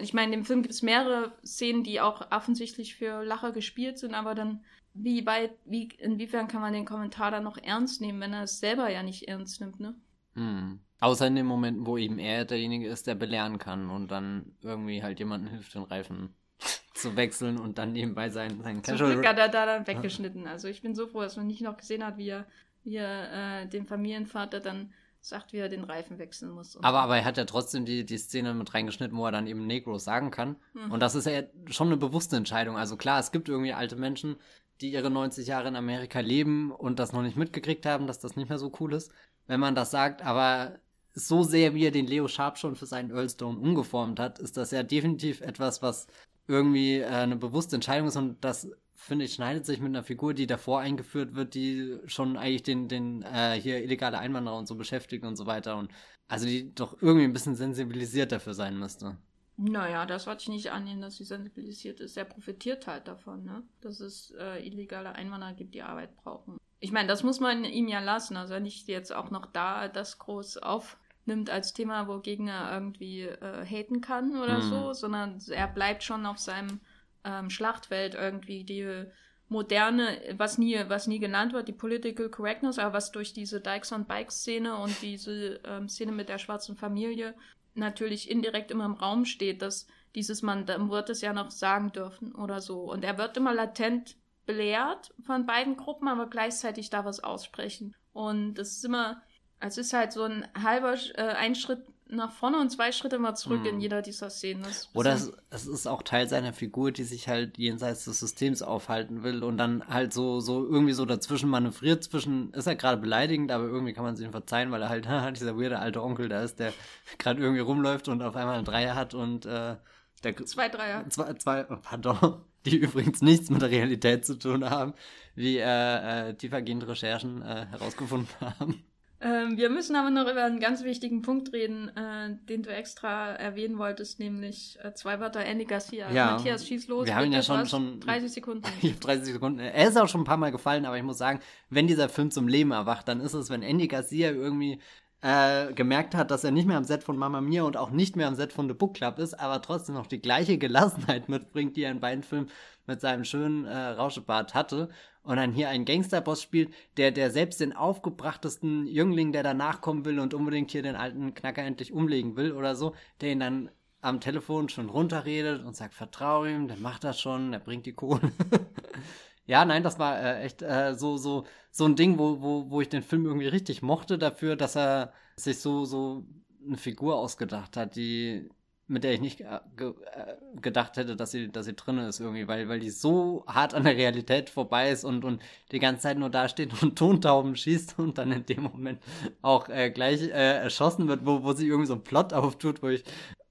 Ich meine, im Film gibt es mehrere Szenen, die auch offensichtlich für Lacher gespielt sind, aber dann, wie weit, wie, inwiefern kann man den Kommentar dann noch ernst nehmen, wenn er es selber ja nicht ernst nimmt, ne? Hm. Außer in den Momenten, wo eben er derjenige ist, der belehren kann und dann irgendwie halt jemandem hilft, den Reifen (laughs) zu wechseln und dann nebenbei sein, sein Casual... Zum Glück hat er da dann weggeschnitten. Also ich bin so froh, dass man nicht noch gesehen hat, wie er, wie er äh, dem Familienvater dann sagt, wie er den Reifen wechseln muss. Aber, aber er hat ja trotzdem die, die Szene mit reingeschnitten, wo er dann eben Negro sagen kann. Mhm. Und das ist ja schon eine bewusste Entscheidung. Also klar, es gibt irgendwie alte Menschen, die ihre 90 Jahre in Amerika leben und das noch nicht mitgekriegt haben, dass das nicht mehr so cool ist, wenn man das sagt. Aber so sehr, wie er den Leo Sharp schon für seinen Earlstone umgeformt hat, ist das ja definitiv etwas, was irgendwie äh, eine bewusste Entscheidung ist und das finde ich schneidet sich mit einer Figur, die davor eingeführt wird, die schon eigentlich den den äh, hier illegale Einwanderer und so beschäftigt und so weiter und also die doch irgendwie ein bisschen sensibilisiert dafür sein müsste. Naja, das wollte ich nicht annehmen, dass sie sensibilisiert ist. Er profitiert halt davon, ne? Dass es äh, illegale Einwanderer gibt, die Arbeit brauchen. Ich meine, das muss man ihm ja lassen. Also nicht jetzt auch noch da das groß auf nimmt als Thema, wogegen er irgendwie äh, haten kann oder mhm. so, sondern er bleibt schon auf seinem ähm, Schlachtfeld irgendwie die moderne, was nie, was nie genannt wird, die Political Correctness, aber was durch diese Dykes on Bikes Szene und diese ähm, Szene mit der schwarzen Familie natürlich indirekt immer im Raum steht, dass dieses Mann, dann wird es ja noch sagen dürfen oder so. Und er wird immer latent belehrt von beiden Gruppen, aber gleichzeitig darf es aussprechen. Und das ist immer, es ist halt so ein halber, äh, ein Schritt nach vorne und zwei Schritte mal zurück hm. in jeder dieser Szenen. Oder es, es, ist auch Teil seiner Figur, die sich halt jenseits des Systems aufhalten will und dann halt so, so irgendwie so dazwischen manövriert. Zwischen ist er gerade beleidigend, aber irgendwie kann man es ihm verzeihen, weil er halt (laughs) dieser weirde alte Onkel da ist, der (laughs) gerade irgendwie rumläuft und auf einmal eine Dreier hat und äh, der, zwei Dreier. Zwei, zwei, oh, pardon, (laughs) die übrigens nichts mit der Realität zu tun haben, wie äh, äh, tiefergehende Recherchen äh, herausgefunden haben. Ähm, wir müssen aber noch über einen ganz wichtigen Punkt reden, äh, den du extra erwähnen wolltest, nämlich äh, zwei Wörter Andy Garcia. Ja, Matthias, schieß los. Wir haben ihn ja schon, schon 30 Sekunden. (laughs) Ich habe 30 Sekunden. Er ist auch schon ein paar Mal gefallen, aber ich muss sagen, wenn dieser Film zum Leben erwacht, dann ist es, wenn Andy Garcia irgendwie äh, gemerkt hat, dass er nicht mehr am Set von Mama Mia und auch nicht mehr am Set von The Book Club ist, aber trotzdem noch die gleiche Gelassenheit (laughs) mitbringt, die er in beiden Filmen mit seinem schönen äh, Rauschebart hatte und dann hier einen Gangsterboss spielt, der, der selbst den aufgebrachtesten Jüngling, der danach kommen will und unbedingt hier den alten Knacker endlich umlegen will oder so, der ihn dann am Telefon schon runterredet und sagt, vertrau ihm, der macht das schon, der bringt die Kohle. (laughs) ja, nein, das war äh, echt äh, so, so, so ein Ding, wo, wo, wo ich den Film irgendwie richtig mochte dafür, dass er sich so, so eine Figur ausgedacht hat, die, mit der ich nicht äh, ge äh, gedacht hätte, dass sie, dass sie drin ist irgendwie, weil, weil die so hart an der Realität vorbei ist und, und die ganze Zeit nur da steht (laughs) und Tontauben schießt und dann in dem Moment auch äh, gleich äh, erschossen wird, wo, wo sie irgendwie so ein Plot auftut, wo ich,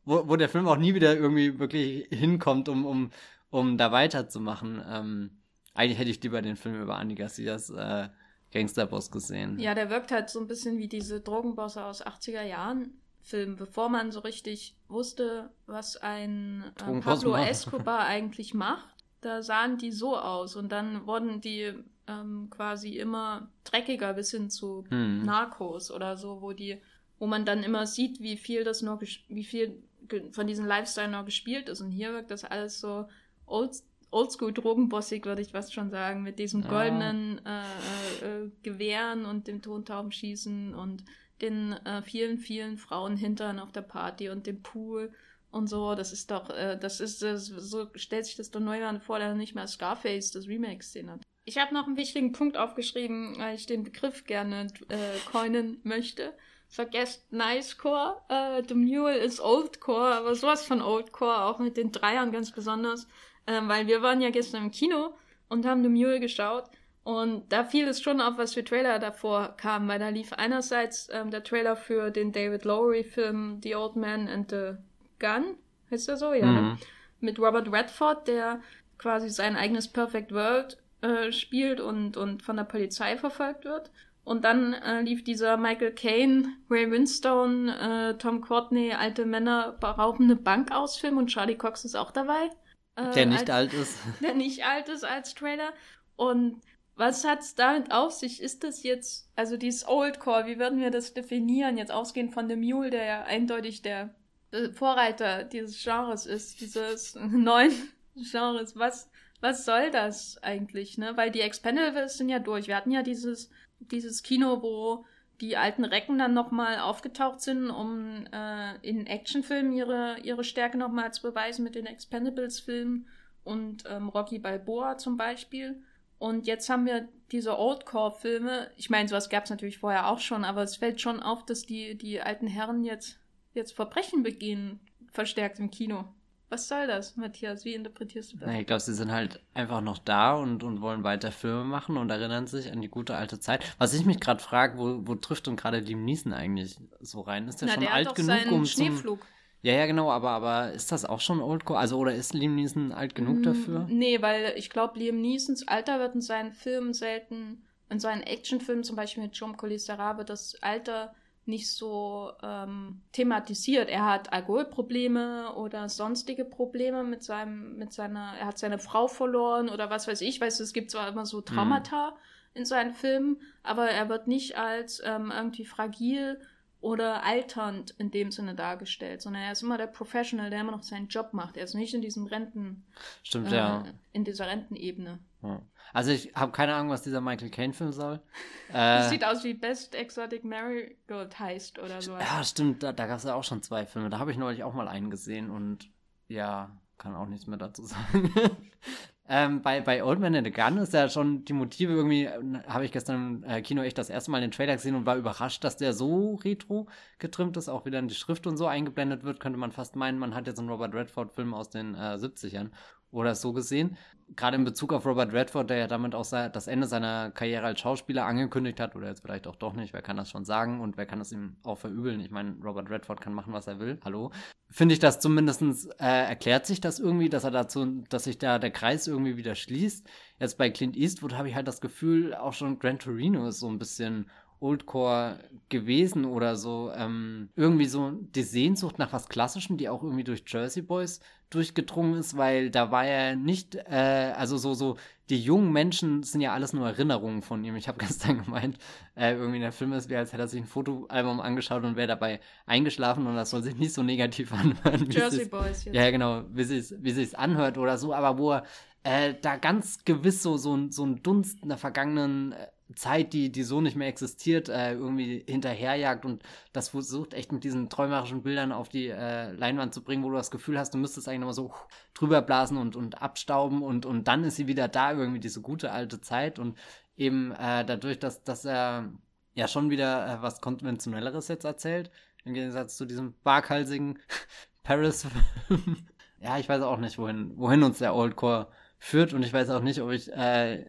wo, wo der Film auch nie wieder irgendwie wirklich hinkommt, um, um, um da weiterzumachen. Ähm, eigentlich hätte ich lieber den Film über Andy Garcias äh, Gangsterboss gesehen. Ja, der wirkt halt so ein bisschen wie diese Drogenbosse aus 80er Jahren Film, bevor man so richtig wusste, was ein äh, Pablo Escobar (laughs) eigentlich macht. Da sahen die so aus und dann wurden die ähm, quasi immer dreckiger bis hin zu hm. Narcos oder so, wo die, wo man dann immer sieht, wie viel das noch, wie viel von diesem Lifestyle noch gespielt ist. Und hier wirkt das alles so old, oldschool drogenbossig, würde ich was schon sagen, mit diesem goldenen äh, äh, äh, Gewehren und dem Tontaubenschießen und den äh, vielen, vielen Frauen hintern auf der Party und dem Pool und so. Das ist doch, äh, das ist, das, so stellt sich das doch Neuland vor, der nicht mehr Scarface, das Remake gesehen hat. Ich habe noch einen wichtigen Punkt aufgeschrieben, weil ich den Begriff gerne äh, coinen möchte. Vergesst Nicecore, äh, The Mule ist Oldcore, aber sowas von Oldcore, auch mit den Dreiern ganz besonders, äh, weil wir waren ja gestern im Kino und haben The Mule geschaut Und da fiel es schon auf, was für Trailer davor kamen, weil da lief einerseits ähm, der Trailer für den David Lowery-Film The Old Man and the Gun, heißt er so, ja, ne? Mhm. mit Robert Redford, der quasi sein eigenes Perfect World äh, spielt und, und von der Polizei verfolgt wird. Und dann äh, lief dieser Michael Caine, Ray Winstone, äh, Tom Courtney, alte Männer beraubende Bank ausfilm und Charlie Cox ist auch dabei. Äh, Der nicht als, alt ist. (laughs) Der nicht alt ist als Trailer. Und was hat's damit auf sich? Ist das jetzt, also dieses Oldcore, wie würden wir das definieren? Jetzt ausgehend von The Mule, der ja eindeutig der äh, Vorreiter dieses Genres ist, dieses (laughs) neuen Genres. Was, was soll das eigentlich, ne? Weil die Expendables sind ja durch. Wir hatten ja dieses, dieses Kino, wo die alten Recken dann nochmal aufgetaucht sind, um äh, in Actionfilmen ihre, ihre Stärke nochmal zu beweisen mit den Expendables-Filmen und ähm, Rocky Balboa zum Beispiel. Und jetzt haben wir diese Oldcore-Filme. Ich meine, sowas gab es natürlich vorher auch schon, aber es fällt schon auf, dass die, die alten Herren jetzt, jetzt Verbrechen begehen, verstärkt im Kino. Was soll das, Matthias? Wie interpretierst du das? Na, ich glaube, sie sind halt einfach noch da und, und wollen weiter Filme machen und erinnern sich an die gute alte Zeit. Was ich mich gerade frage, wo, wo trifft denn gerade Liam Neeson eigentlich so rein? Ist der Na, schon der alt genug, um zum... Ja, ja, genau, aber, aber ist das auch schon Oldcore? Also, oder ist Liam Neeson alt genug Mm, dafür? Nee, weil ich glaube, Liam Neesons Alter wird in seinen Filmen selten, in seinen Actionfilmen, zum Beispiel mit John Colisera, wird das Alter nicht so ähm, thematisiert. Er hat Alkoholprobleme oder sonstige Probleme mit seinem, mit seiner, er hat seine Frau verloren oder was weiß ich. Weißt du, es gibt zwar immer so Traumata in seinen Filmen, aber er wird nicht als ähm, irgendwie fragil oder alternd in dem Sinne dargestellt, sondern er ist immer der Professional, der immer noch seinen Job macht. Er ist nicht in diesem Renten, Stimmt, äh, ja. in dieser Rentenebene. ja. Also, ich habe keine Ahnung, was dieser Michael Caine-Film soll. (laughs) Das Äh, sieht aus wie Best Exotic Marigold heißt oder so. ja, stimmt, da, da gab es ja auch schon zwei Filme. Da habe ich neulich auch mal einen gesehen und ja, kann auch nichts mehr dazu sagen. (laughs) ähm, bei, bei Old Man in the Gun ist ja schon die Motive irgendwie, habe ich gestern im äh, Kino echt das erste Mal den Trailer gesehen und war überrascht, dass der so retro getrimmt ist, auch wieder in die Schrift und so eingeblendet wird, könnte man fast meinen, man hat jetzt einen Robert Redford-Film aus den äh, 70ern oder so gesehen. Gerade in Bezug auf Robert Redford, der ja damit auch das Ende seiner Karriere als Schauspieler angekündigt hat, oder jetzt vielleicht auch doch nicht, wer kann das schon sagen und wer kann das ihm auch verübeln? Ich meine, Robert Redford kann machen, was er will. Hallo. Finde ich das zumindestens äh, erklärt sich das irgendwie, dass er dazu, dass sich da der Kreis irgendwie wieder schließt. Jetzt bei Clint Eastwood habe ich halt das Gefühl, auch schon Gran Torino ist so ein bisschen Oldcore gewesen oder so. Ähm, irgendwie so die Sehnsucht nach was Klassischem, die auch irgendwie durch Jersey Boys durchgedrungen ist, weil da war er nicht, äh, also so, so, die jungen Menschen sind ja alles nur Erinnerungen von ihm. Ich habe (laughs) gestern gemeint, äh, irgendwie der Film ist wie, als hätte er sich ein Fotoalbum angeschaut und wäre dabei eingeschlafen und das soll sich nicht so negativ (laughs) anhören. Jersey Boys jetzt. ja, genau, wie sich's, wie sich's anhört oder so, aber wo er äh, da ganz gewiss so, so, ein- so ein Dunst einer vergangenen äh, Zeit, die, die so nicht mehr existiert, äh, irgendwie hinterherjagt und das versucht echt mit diesen träumerischen Bildern auf die äh, Leinwand zu bringen, wo du das Gefühl hast, du müsstest eigentlich nochmal so drüber blasen und, und abstauben und, und dann ist sie wieder da, irgendwie diese gute alte Zeit und eben äh, dadurch, dass, dass er ja schon wieder äh, was Konventionelleres jetzt erzählt, im Gegensatz zu diesem waghalsigen (laughs) Paris. (laughs) ja, ich weiß auch nicht, wohin, wohin uns der Oldcore führt und ich weiß auch nicht, ob ich äh,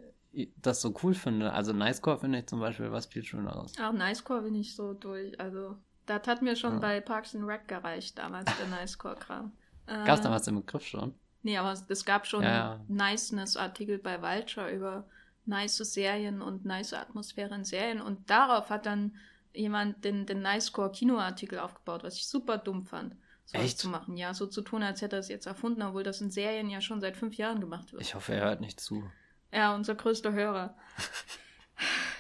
das so cool finde. Also Nicecore finde ich zum Beispiel was viel schöneres. Auch Nicecore bin ich so durch. Also, das hat mir schon Ja. bei Parks and Rec gereicht, damals der Nicecore-Kram. (laughs) Äh, Gab es damals den Begriff schon? Nee, aber es, gab schon Ja, ja. Niceness-Artikel bei Vulture über nice Serien und nice Atmosphäre in Serien. Und darauf hat dann jemand den, den Nicecore-Kinoartikel aufgebaut, was ich super dumm fand. Echt? zu machen. Ja, so zu tun, als hätte er es jetzt erfunden, obwohl das in Serien ja schon seit fünf Jahren gemacht wird. Ich hoffe, er hört nicht zu. Ja, unser größter Hörer.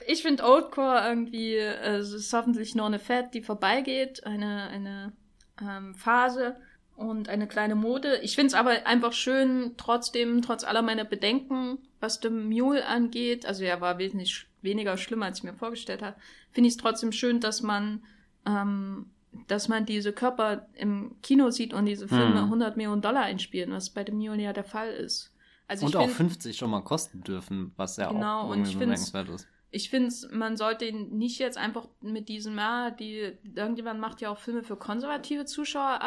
Ich finde Oldcore irgendwie, äh, es ist hoffentlich nur eine Fad, die vorbeigeht, eine, eine ähm, Phase und eine kleine Mode. Ich finde es aber einfach schön, trotzdem, trotz aller meiner Bedenken, was dem Mule angeht, also er war wesentlich weniger schlimm, als ich mir vorgestellt habe, finde ich es trotzdem schön, dass man, ähm, dass man diese Körper im Kino sieht und diese Filme Hm. 100 Millionen Dollar einspielen, was bei dem Mule ja der Fall ist. Also und ich auch find- 50 schon mal kosten dürfen, was ja Genau, auch und irgendwie ich find's- bemerkenswert ist. ich finde, man sollte ihn nicht jetzt einfach mit diesem, ja, die, irgendjemand macht ja auch Filme für konservative Zuschauer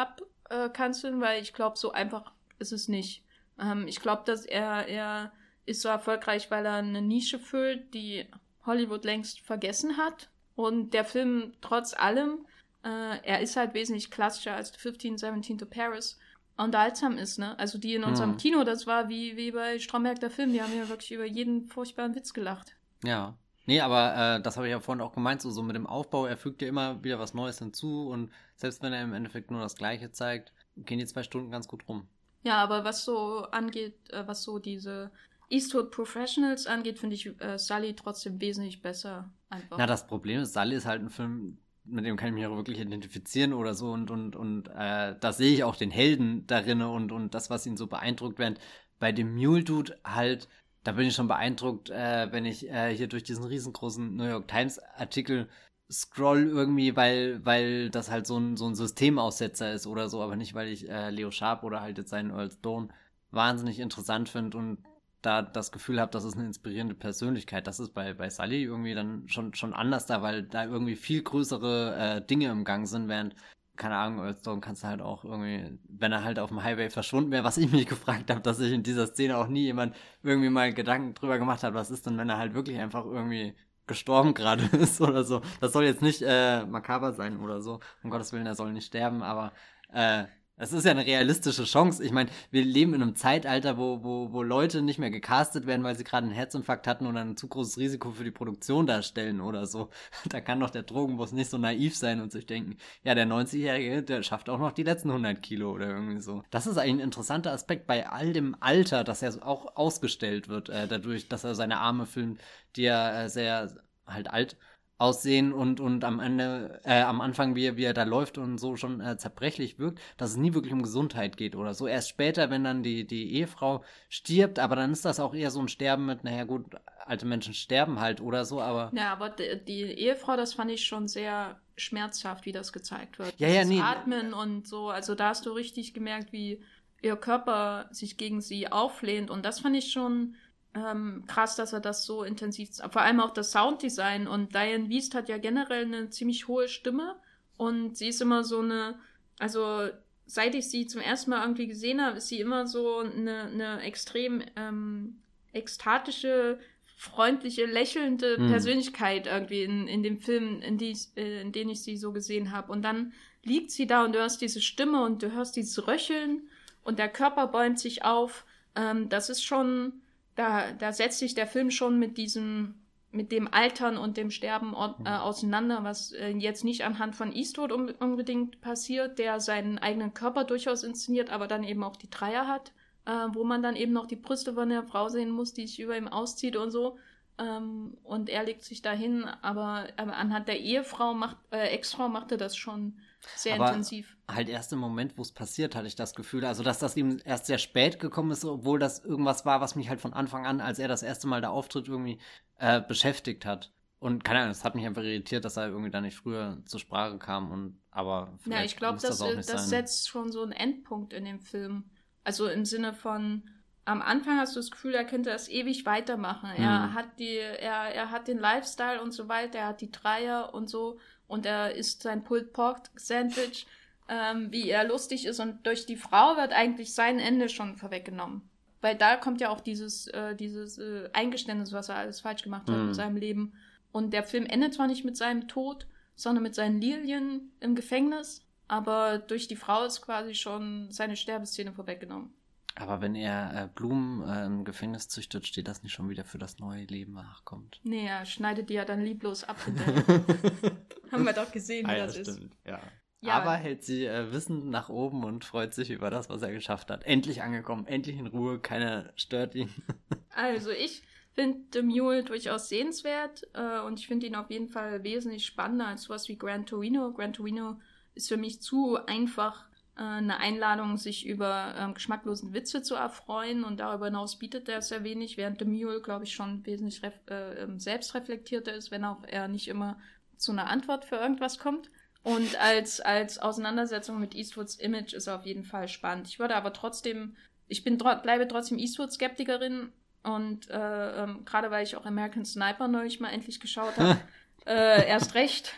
abkanzeln, weil ich glaube, so einfach ist es nicht. Ähm, ich glaube, dass er, er ist so erfolgreich, weil er eine Nische füllt, die Hollywood längst vergessen hat. Und der Film trotz allem, äh, er ist halt wesentlich klassischer als 1517 to Paris, unterhaltsam ist, ne? Also die in unserem hm. Kino, das war wie, wie bei Stromberg der Film, die haben ja wirklich über jeden furchtbaren Witz gelacht. Ja. Nee, aber äh, das habe ich ja vorhin auch gemeint, so, so mit dem Aufbau, er fügt ja immer wieder was Neues hinzu und selbst wenn er im Endeffekt nur das Gleiche zeigt, gehen die zwei Stunden ganz gut rum. Ja, aber was so angeht, äh, was so diese Eastwood Professionals angeht, finde ich äh, Sully trotzdem wesentlich besser. Einfach. Na, das Problem ist, Sully ist halt ein Film, mit dem kann ich mich auch wirklich identifizieren oder so und und und äh, da sehe ich auch den Helden darin und und das, was ihn so beeindruckt, während bei dem Mule Dude halt da bin ich schon beeindruckt, äh, wenn ich äh, hier durch diesen riesengroßen New York Times Artikel scroll irgendwie, weil, weil das halt so ein, so ein Systemaussetzer ist oder so, aber nicht, weil ich äh, Leo Sharp oder halt jetzt seinen Earl Stone wahnsinnig interessant finde und da das Gefühl habe, das ist eine inspirierende Persönlichkeit. Das ist bei, bei Sully irgendwie dann schon, schon anders da, weil da irgendwie viel größere äh, Dinge im Gang sind, während keine Ahnung, Earthstone kannst du halt auch irgendwie, wenn er halt auf dem Highway verschwunden wäre, was ich mich (laughs) gefragt habe, dass sich in dieser Szene auch nie jemand irgendwie mal Gedanken drüber gemacht hat, was ist denn, wenn er halt wirklich einfach irgendwie gestorben gerade (laughs) ist oder so. Das soll jetzt nicht äh, makaber sein oder so. Um Gottes Willen, er soll nicht sterben, aber äh, es ist ja eine realistische Chance. Ich meine, wir leben in einem Zeitalter, wo, wo, wo Leute nicht mehr gecastet werden, weil sie gerade einen Herzinfarkt hatten oder ein zu großes Risiko für die Produktion darstellen oder so. (laughs) Da kann doch der Drogenboss nicht so naiv sein und sich denken, ja, der 90-Jährige, der schafft auch noch die letzten 100 Kilo oder irgendwie so. Das ist ein interessanter Aspekt bei all dem Alter, dass er auch ausgestellt wird, äh, dadurch, dass er seine Arme filmt, die ja äh, sehr halt alt aussehen und, und am Ende, äh, am Anfang, wie er, wie er da läuft und so schon äh, zerbrechlich wirkt, dass es nie wirklich um Gesundheit geht oder so. Erst später, wenn dann die, die Ehefrau stirbt, aber dann ist das auch eher so ein Sterben mit, naja gut, alte Menschen sterben halt oder so, aber. Ja, aber die, die Ehefrau, das fand ich schon sehr schmerzhaft, wie das gezeigt wird. Ja, ja, das nee. Atmen und so, also da hast du richtig gemerkt, wie ihr Körper sich gegen sie auflehnt und das fand ich schon ähm, krass, dass er das so intensiv, vor allem auch das Sounddesign und Diane Wiest hat ja generell eine ziemlich hohe Stimme und sie ist immer so eine, also seit ich sie zum ersten Mal irgendwie gesehen habe, ist sie immer so eine, eine extrem ähm, ekstatische, freundliche, lächelnde mhm. Persönlichkeit irgendwie in, in dem Film, in, die, äh, in den ich sie so gesehen habe. Und dann liegt sie da und du hörst diese Stimme und du hörst dieses Röcheln und der Körper bäumt sich auf. Ähm, das ist schon da, da setzt sich der Film schon mit diesem, mit dem Altern und dem Sterben äh, mhm. auseinander, was äh, jetzt nicht anhand von Eastwood um, unbedingt passiert, der seinen eigenen Körper durchaus inszeniert, aber dann eben auch die Dreier hat, äh, wo man dann eben noch die Brüste von der Frau sehen muss, die sich über ihm auszieht und so. Ähm, und er legt sich dahin, aber, aber anhand der Ehefrau macht, äh, Ex-Frau machte das schon sehr Aber intensiv. Halt erst im Moment, wo es passiert, hatte ich das Gefühl. Also, dass das ihm erst sehr spät gekommen ist, obwohl das irgendwas war, was mich halt von Anfang an, als er das erste Mal da auftritt, irgendwie äh, beschäftigt hat. Und keine Ahnung, es hat mich einfach irritiert, dass er irgendwie da nicht früher zur Sprache kam. Und aber ja, ich glaube, das, das, das setzt schon so einen Endpunkt in dem Film. Also im Sinne von, am Anfang hast du das Gefühl, er könnte das ewig weitermachen. Mhm. Er hat die, er, er hat den Lifestyle und so weiter, er hat die Dreier und so und er isst sein Pulled Pork Sandwich, ähm, wie er lustig ist und durch die Frau wird eigentlich sein Ende schon vorweggenommen. Weil da kommt ja auch dieses, äh, dieses äh, Eingeständnis, was er alles falsch gemacht hat mhm. in seinem Leben. Und der Film endet zwar nicht mit seinem Tod, sondern mit seinen Lilien im Gefängnis, aber durch die Frau ist quasi schon seine Sterbeszene vorweggenommen. Aber wenn er äh, Blumen äh, im Gefängnis züchtet, steht das nicht schon wieder für das neue Leben nachkommt? Nee, er schneidet die ja dann lieblos ab. (laughs) Haben wir doch gesehen, wie ah, ja, das stimmt. ist. Ja. Ja. Aber hält sie äh, wissend nach oben und freut sich über das, was er geschafft hat. Endlich angekommen, endlich in Ruhe, keiner stört ihn. (laughs) also ich finde The Mule durchaus sehenswert äh, und ich finde ihn auf jeden Fall wesentlich spannender als sowas wie Gran Torino. Gran Torino ist für mich zu einfach äh, eine Einladung, sich über ähm, geschmacklosen Witze zu erfreuen und darüber hinaus bietet er sehr wenig, während The Mule, glaube ich, schon wesentlich äh, ähm, selbstreflektierter ist, wenn auch er nicht immer zu einer Antwort für irgendwas kommt. Und als, als Auseinandersetzung mit Eastwoods Image ist er auf jeden Fall spannend. Ich würde aber trotzdem, ich bin bleibe trotzdem Eastwood-Skeptikerin und äh, ähm, gerade weil ich auch American Sniper neulich mal endlich geschaut habe, (laughs) äh, erst recht.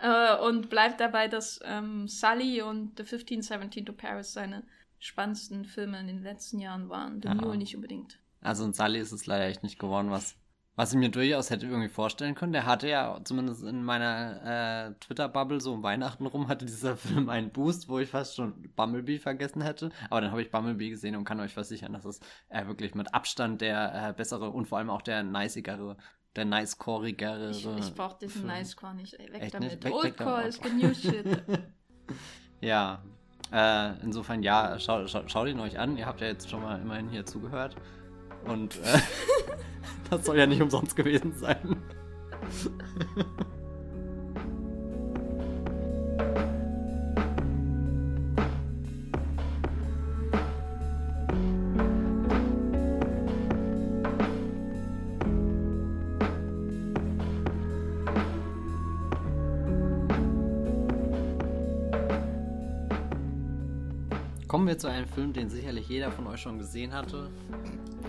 äh, und bleibt dabei, dass ähm, Sully und The 1517 to Paris seine spannendsten Filme in den letzten Jahren waren. The ja. Mule nicht unbedingt. Also ein Sully ist es leider echt nicht geworden, was, was ich mir durchaus hätte irgendwie vorstellen können. Der hatte ja zumindest in meiner äh, Twitter-Bubble so um Weihnachten rum, hatte dieser (laughs) Film einen Boost, wo ich fast schon Bumblebee vergessen hätte. Aber dann habe ich Bumblebee gesehen und kann euch versichern, dass es äh, wirklich mit Abstand der äh, bessere und vor allem auch der nicigere der nice-corigere. Ich, ich brauch diesen nice-core nicht. Weg Echt damit. nicht? Damit. ist the new shit. (laughs) Ja, äh, insofern ja, schau, schau, schaut ihn euch an. Ihr habt ja jetzt schon mal immerhin hier zugehört. Und äh, (laughs) (laughs) das soll ja nicht umsonst gewesen sein. (laughs) zu einem Film, den sicherlich jeder von euch schon gesehen hatte.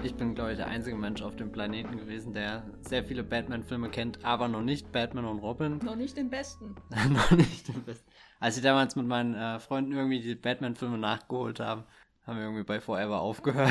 Ich bin, glaube ich, der einzige Mensch auf dem Planeten gewesen, der sehr viele Batman-Filme kennt, aber noch nicht Batman und Robin. Noch nicht den besten. (laughs) noch nicht den besten. Als ich damals mit meinen äh, Freunden irgendwie die Batman-Filme nachgeholt haben, haben wir irgendwie bei Forever aufgehört.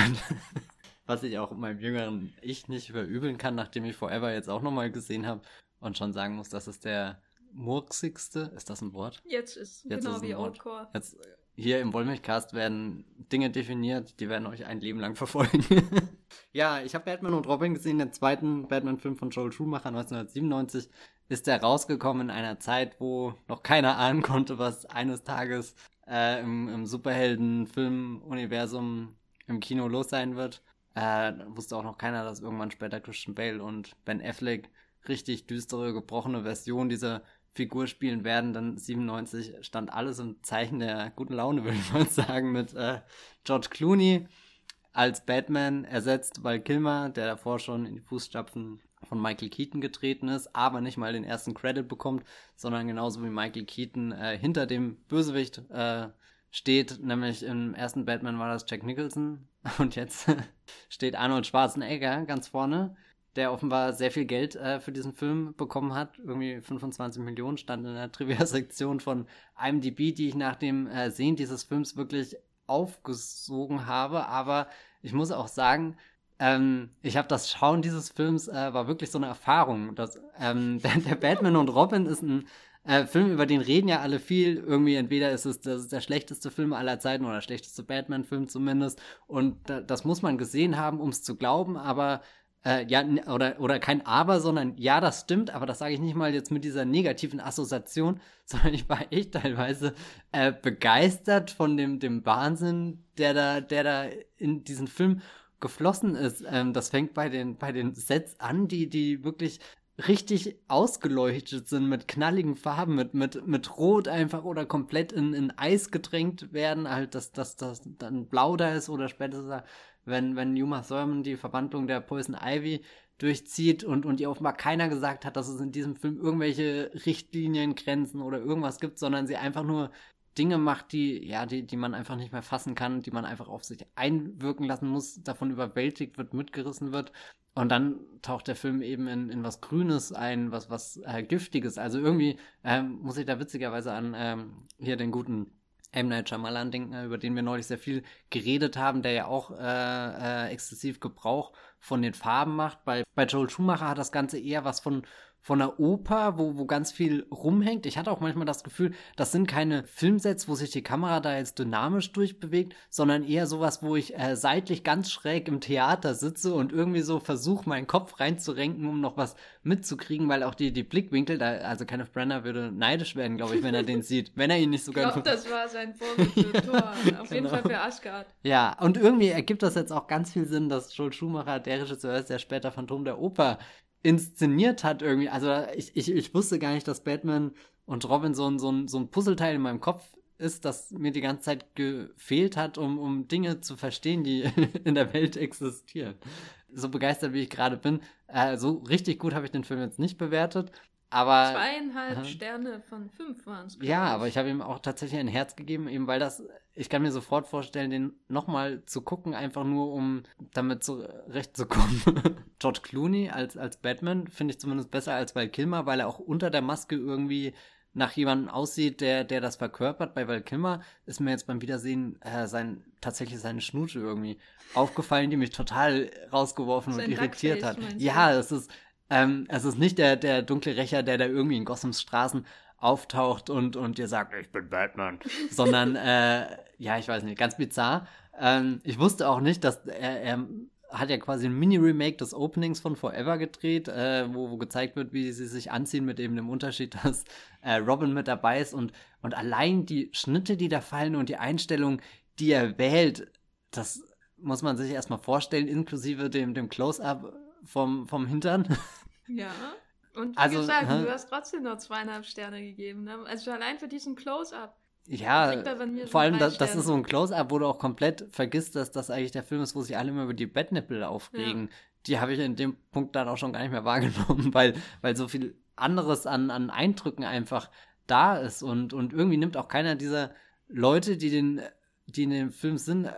(laughs) Was ich auch meinem jüngeren Ich nicht verübeln kann, nachdem ich Forever jetzt auch nochmal gesehen habe und schon sagen muss, das ist der murksigste, ist das ein Wort? Jetzt ist Jetzt genau ist wie. Old-core. Jetzt hier im Wollmilchcast werden Dinge definiert, die werden euch ein Leben lang verfolgen. (laughs) ja, ich habe Batman und Robin gesehen, den zweiten Batman-Film von Joel Schumacher 1997 ist der rausgekommen in einer Zeit, wo noch keiner ahnen konnte, was eines Tages äh, im, im Superhelden-Film-Universum im Kino los sein wird. Äh, wusste auch noch keiner, dass irgendwann später Christian Bale und Ben Affleck richtig düstere, gebrochene Versionen dieser Figur spielen werden. Dann 97 stand alles im Zeichen der guten Laune, (laughs) würde ich mal sagen, mit äh, George Clooney als Batman ersetzt Val Kilmer, der davor schon in die Fußstapfen von Michael Keaton getreten ist, aber nicht mal den ersten Credit bekommt, sondern genauso wie Michael Keaton äh, hinter dem Bösewicht äh, steht, nämlich im ersten Batman war das Jack Nicholson (laughs) und jetzt (laughs) steht Arnold Schwarzenegger ganz vorne, der offenbar sehr viel Geld äh, für diesen Film bekommen hat. Irgendwie 25 Millionen stand in der (laughs) Trivia-Sektion von IMDb, die ich nach dem äh, Sehen dieses Films wirklich aufgesogen habe. Aber ich muss auch sagen, ähm, ich habe das Schauen dieses Films äh, war wirklich so eine Erfahrung. Dass, ähm, (laughs) der, der Batman und Robin ist ein äh, Film, über den reden ja alle viel. Irgendwie entweder ist es das ist der schlechteste Film aller Zeiten oder der schlechteste Batman-Film zumindest. Und da, das muss man gesehen haben, um es zu glauben. Aber äh, ja, oder, oder kein Aber, sondern ja, das stimmt, aber das sage ich nicht mal jetzt mit dieser negativen Assoziation, (laughs) sondern ich war echt teilweise äh, begeistert von dem, dem Wahnsinn, der da, der da in diesen Film geflossen ist. Ähm, das fängt bei den, bei den Sets an, die, die wirklich richtig ausgeleuchtet sind mit knalligen Farben, mit, mit, mit Rot einfach oder komplett in, in Eis getränkt werden, halt, dass, dass das dann blau da ist oder spätestens wenn, wenn Uma Thurman die Verwandlung der Poison Ivy durchzieht und, und ihr offenbar keiner gesagt hat, dass es in diesem Film irgendwelche Richtlinien, Grenzen oder irgendwas gibt, sondern sie einfach nur Dinge macht, die, ja, die, die man einfach nicht mehr fassen kann, die man einfach auf sich einwirken lassen muss, davon überwältigt wird, mitgerissen wird. Und dann taucht der Film eben in, in was Grünes ein, was, was äh, Giftiges. Also irgendwie ähm, muss ich da witzigerweise an ähm, hier den guten M. Night Shyamalan denken, äh, über den wir neulich sehr viel geredet haben, der ja auch äh, äh, exzessiv Gebrauch von den Farben macht. Bei, bei Joel Schumacher hat das Ganze eher was von von einer Oper, wo, wo ganz viel rumhängt. Ich hatte auch manchmal das Gefühl, das sind keine Filmsets, wo sich die Kamera da jetzt dynamisch durchbewegt, sondern eher sowas, wo ich äh, seitlich ganz schräg im Theater sitze und irgendwie so versuche, meinen Kopf reinzurenken, um noch was mitzukriegen, weil auch die, die Blickwinkel, da, also Kenneth Brenner würde neidisch werden, glaube ich, wenn er den (laughs) sieht, wenn er ihn nicht Ich sogar glaube, das war sein Vorbild für Thor. (laughs) Auf jeden Genau. Fall für Asgard. Ja, und irgendwie ergibt das jetzt auch ganz viel Sinn, dass Joel Schumacher der Regisseur ist, der später Phantom der Oper inszeniert hat irgendwie. Also ich, ich, ich wusste gar nicht, dass Batman und Robin so ein, so, ein, so ein Puzzleteil in meinem Kopf ist, das mir die ganze Zeit gefehlt hat, um, um Dinge zu verstehen, die (laughs) in der Welt existieren. So begeistert, wie ich gerade bin. Äh, so richtig gut habe ich den Film jetzt nicht bewertet. Aber Zweieinhalb aha. Sterne von fünf waren es. ja, aber ich habe ihm auch tatsächlich ein Herz gegeben, eben weil das, ich kann mir sofort vorstellen, den nochmal zu gucken, einfach nur um damit zurechtzukommen. (laughs) George Clooney als, als Batman finde ich zumindest besser als Val Kilmer, weil er auch unter der Maske irgendwie nach jemandem aussieht, der, der das verkörpert. Bei Val Kilmer ist mir jetzt beim Wiedersehen äh, sein, tatsächlich seine Schnute irgendwie aufgefallen, die mich total rausgeworfen und irritiert hat. Ja, es ist, ähm, es ist nicht der, der dunkle Rächer, der da irgendwie in Gothams Straßen auftaucht und, und dir sagt, ich bin Batman, (laughs) sondern, äh, ja, ich weiß nicht, ganz bizarr. Ähm, ich wusste auch nicht, dass er, er hat ja quasi ein Mini-Remake des Openings von Forever gedreht, äh, wo, wo gezeigt wird, wie sie sich anziehen, mit eben dem Unterschied, (laughs) dass äh, Robin mit dabei ist und, und allein die Schnitte, die da fallen und die Einstellung, die er wählt, das muss man sich erstmal vorstellen, inklusive dem, dem Close-Up vom, vom Hintern. Ja. Und wie also, gesagt, hä? du hast trotzdem nur zweieinhalb Sterne gegeben. Ne? Also allein für diesen Close-Up. Ja, vor allem, das, das, ist so ein Close-Up, wo du auch komplett vergisst, dass das eigentlich der Film ist, wo sich alle immer über die Bettnippel aufregen. Ja. Die habe ich in dem Punkt dann auch schon gar nicht mehr wahrgenommen, (laughs) weil, weil so viel anderes an, an Eindrücken einfach da ist. Und, und irgendwie nimmt auch keiner dieser Leute, die, den, die in dem Film sind,